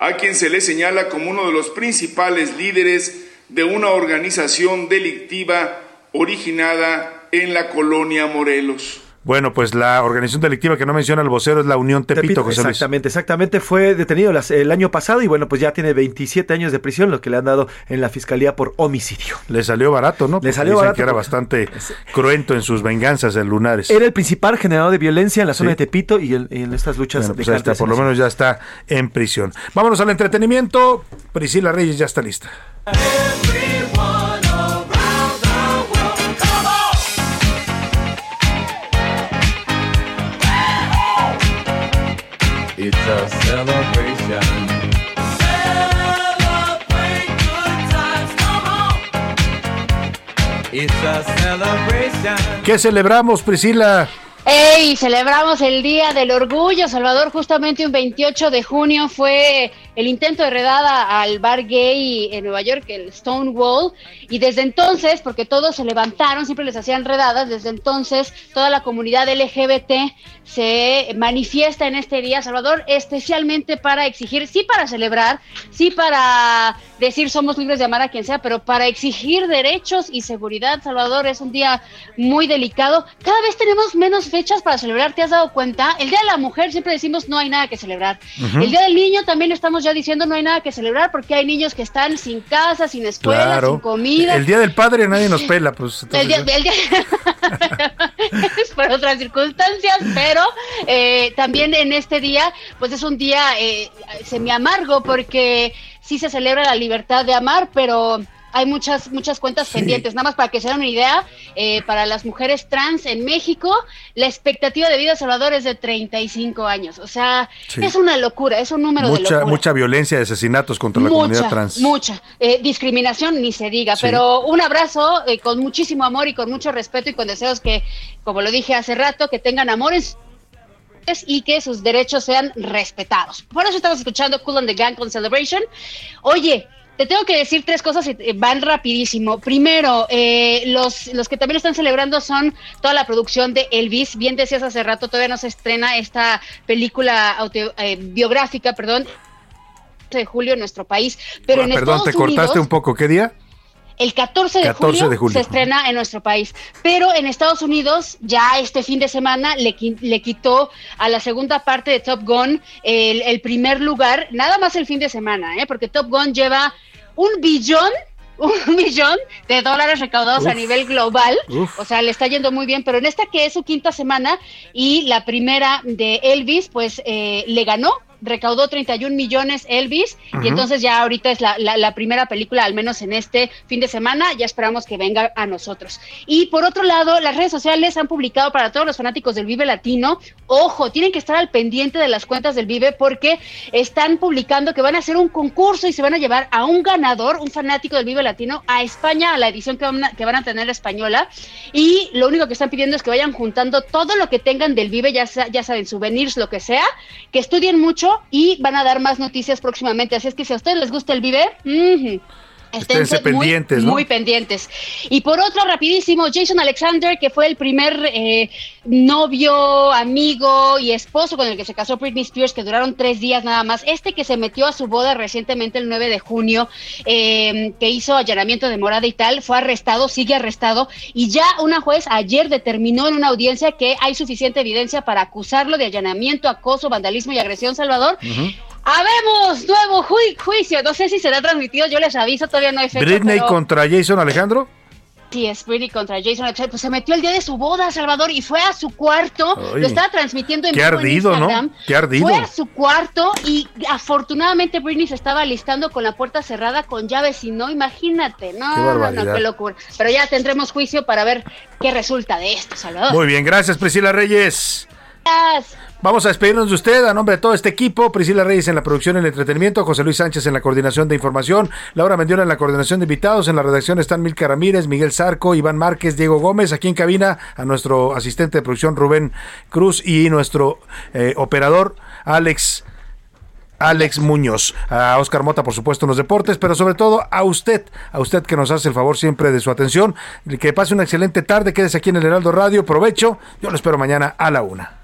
a quien se le señala como uno de los principales líderes de una organización delictiva originada en la colonia Morelos. Bueno, pues la organización delictiva que no menciona el vocero es la Unión Tepito, Tepito, José Luis. exactamente, exactamente. Fue detenido las- el año pasado y bueno, pues ya tiene 27 años de prisión, lo que le han dado en la Fiscalía por homicidio. Le salió barato, ¿no? Le salió dicen barato que era bastante cruento en sus venganzas el Lunares. Era el principal generador de violencia en la zona Sí. de Tepito y, en- y en estas luchas Bueno, de pues está, por en lo menos ya está en prisión. Vámonos al entretenimiento. Priscila Reyes ya está lista. It's a celebration. ¿Qué celebramos, Priscila? ¡Ey! Celebramos el Día del Orgullo, Salvador. Justamente un 28 de junio fue el intento de redada al bar gay en Nueva York, el Stonewall. Y desde entonces, porque todos se levantaron, siempre les hacían redadas, desde entonces toda la comunidad LGBT se manifiesta en este día, Salvador, especialmente para exigir, sí para celebrar, sí para decir somos libres de amar a quien sea, pero para exigir derechos y seguridad, Salvador, es un día muy delicado. Cada vez tenemos menos fechas para celebrar, ¿te has dado cuenta? El Día de la Mujer siempre decimos no hay nada que celebrar. El Día del Niño también estamos ya diciendo no hay nada que celebrar porque hay niños que están sin casa, sin escuela, sin comida. El Día del Padre nadie nos pela, pues. El día, el día- es por otras circunstancias, pero eh, también en este día, pues es un día eh, semi amargo porque sí se celebra la libertad de amar, pero hay muchas muchas cuentas pendientes. Nada más para que se den una idea, eh, para las mujeres trans en México, la expectativa de vida Salvador es de 35 años. O sea, Sí. es una locura, es un número de mucha, locura. mucha violencia y asesinatos contra la comunidad trans. Mucha. Eh, discriminación ni se diga, Sí. pero un abrazo eh, con muchísimo amor y con mucho respeto y con deseos que, como lo dije hace rato, que tengan amor y que sus derechos sean respetados. Por eso estamos escuchando Cool on the Gang con Celebration. Oye, te tengo que decir tres cosas y van rapidísimo. Primero, eh, los, los que también están celebrando son toda la producción de Elvis. Bien decías hace rato, todavía no se estrena esta película auto- eh, biográfica, perdón, de julio en nuestro país, pero Ah, en Perdón, Estados te cortaste un poco. ¿Qué día? El 14 de, 14 julio, de julio. se estrena en nuestro país. Pero en Estados Unidos, ya este fin de semana, le, le quitó a la segunda parte de Top Gun el, el primer lugar, nada más el fin de semana, ¿eh? porque Top Gun lleva un billón. Un millón de dólares recaudados a nivel global, Uf. o sea, le está yendo muy bien, pero en esta que es su quinta semana y la primera de Elvis, pues eh, le ganó, recaudó 31 millones Elvis y entonces ya ahorita es la, la- la primera película, al menos en este fin de semana, ya esperamos que venga a nosotros. Y por otro lado, las redes sociales han publicado para todos los fanáticos del Vive Latino, ojo, tienen que estar al pendiente de las cuentas del Vive porque están publicando que van a hacer un concurso y se van a llevar a un ganador, un fanático del Vive Latino, a España, a la edición que van a, que van a tener española. Y lo único que están pidiendo es que vayan juntando todo lo que tengan del Vive, ya, ya saben, souvenirs, lo que sea, que estudien mucho y van a dar más noticias próximamente. Así es que si a ustedes les gusta el Vive, ujú, Estén Esténse muy- pendientes, ¿no? Muy pendientes. Y por otro, rapidísimo, Jason Alexander, que fue el primer eh, novio, amigo y esposo con el que se casó Britney Spears, que duraron tres días nada más. Este que se metió a su boda recientemente el 9 de junio, eh, que hizo allanamiento de morada y tal, fue arrestado, sigue arrestado, y ya una juez ayer determinó en una audiencia que hay suficiente evidencia para acusarlo de allanamiento, acoso, vandalismo y agresión, Salvador. Habemos nuevo ju- juicio. No sé si será transmitido, yo les aviso, todavía no hay fecha. Britney pero- contra Jason Alejandro. Sí, es Britney contra Jason Alexander. Pues se metió el día de su boda, Salvador, y fue a su cuarto. Ay. lo estaba transmitiendo en Qué vivo en ardido, ¿no? Qué ardido. Fue a su cuarto y afortunadamente Britney se estaba listando con la puerta cerrada con llaves y no, imagínate. No, Qué no, barbaridad. no, qué locura. Pero ya tendremos juicio para ver qué resulta de esto, Salvador. Muy bien, gracias Priscila Reyes. Vamos a despedirnos de usted a nombre de todo este equipo. Priscila Reyes en la producción y el entretenimiento, José Luis Sánchez en la coordinación de información, Laura Mendiola en la coordinación de invitados, en la redacción están Milka Ramírez, Miguel Zarco, Iván Márquez, Diego Gómez, aquí en cabina a nuestro asistente de producción Rubén Cruz y nuestro eh, operador Alex. Alex Muñoz, a Oscar Mota, por supuesto, en los deportes, pero sobre todo a usted, a usted que nos hace el favor siempre de su atención. Que pase una excelente tarde, quédese aquí en el Heraldo Radio, provecho. Yo lo espero mañana a la una.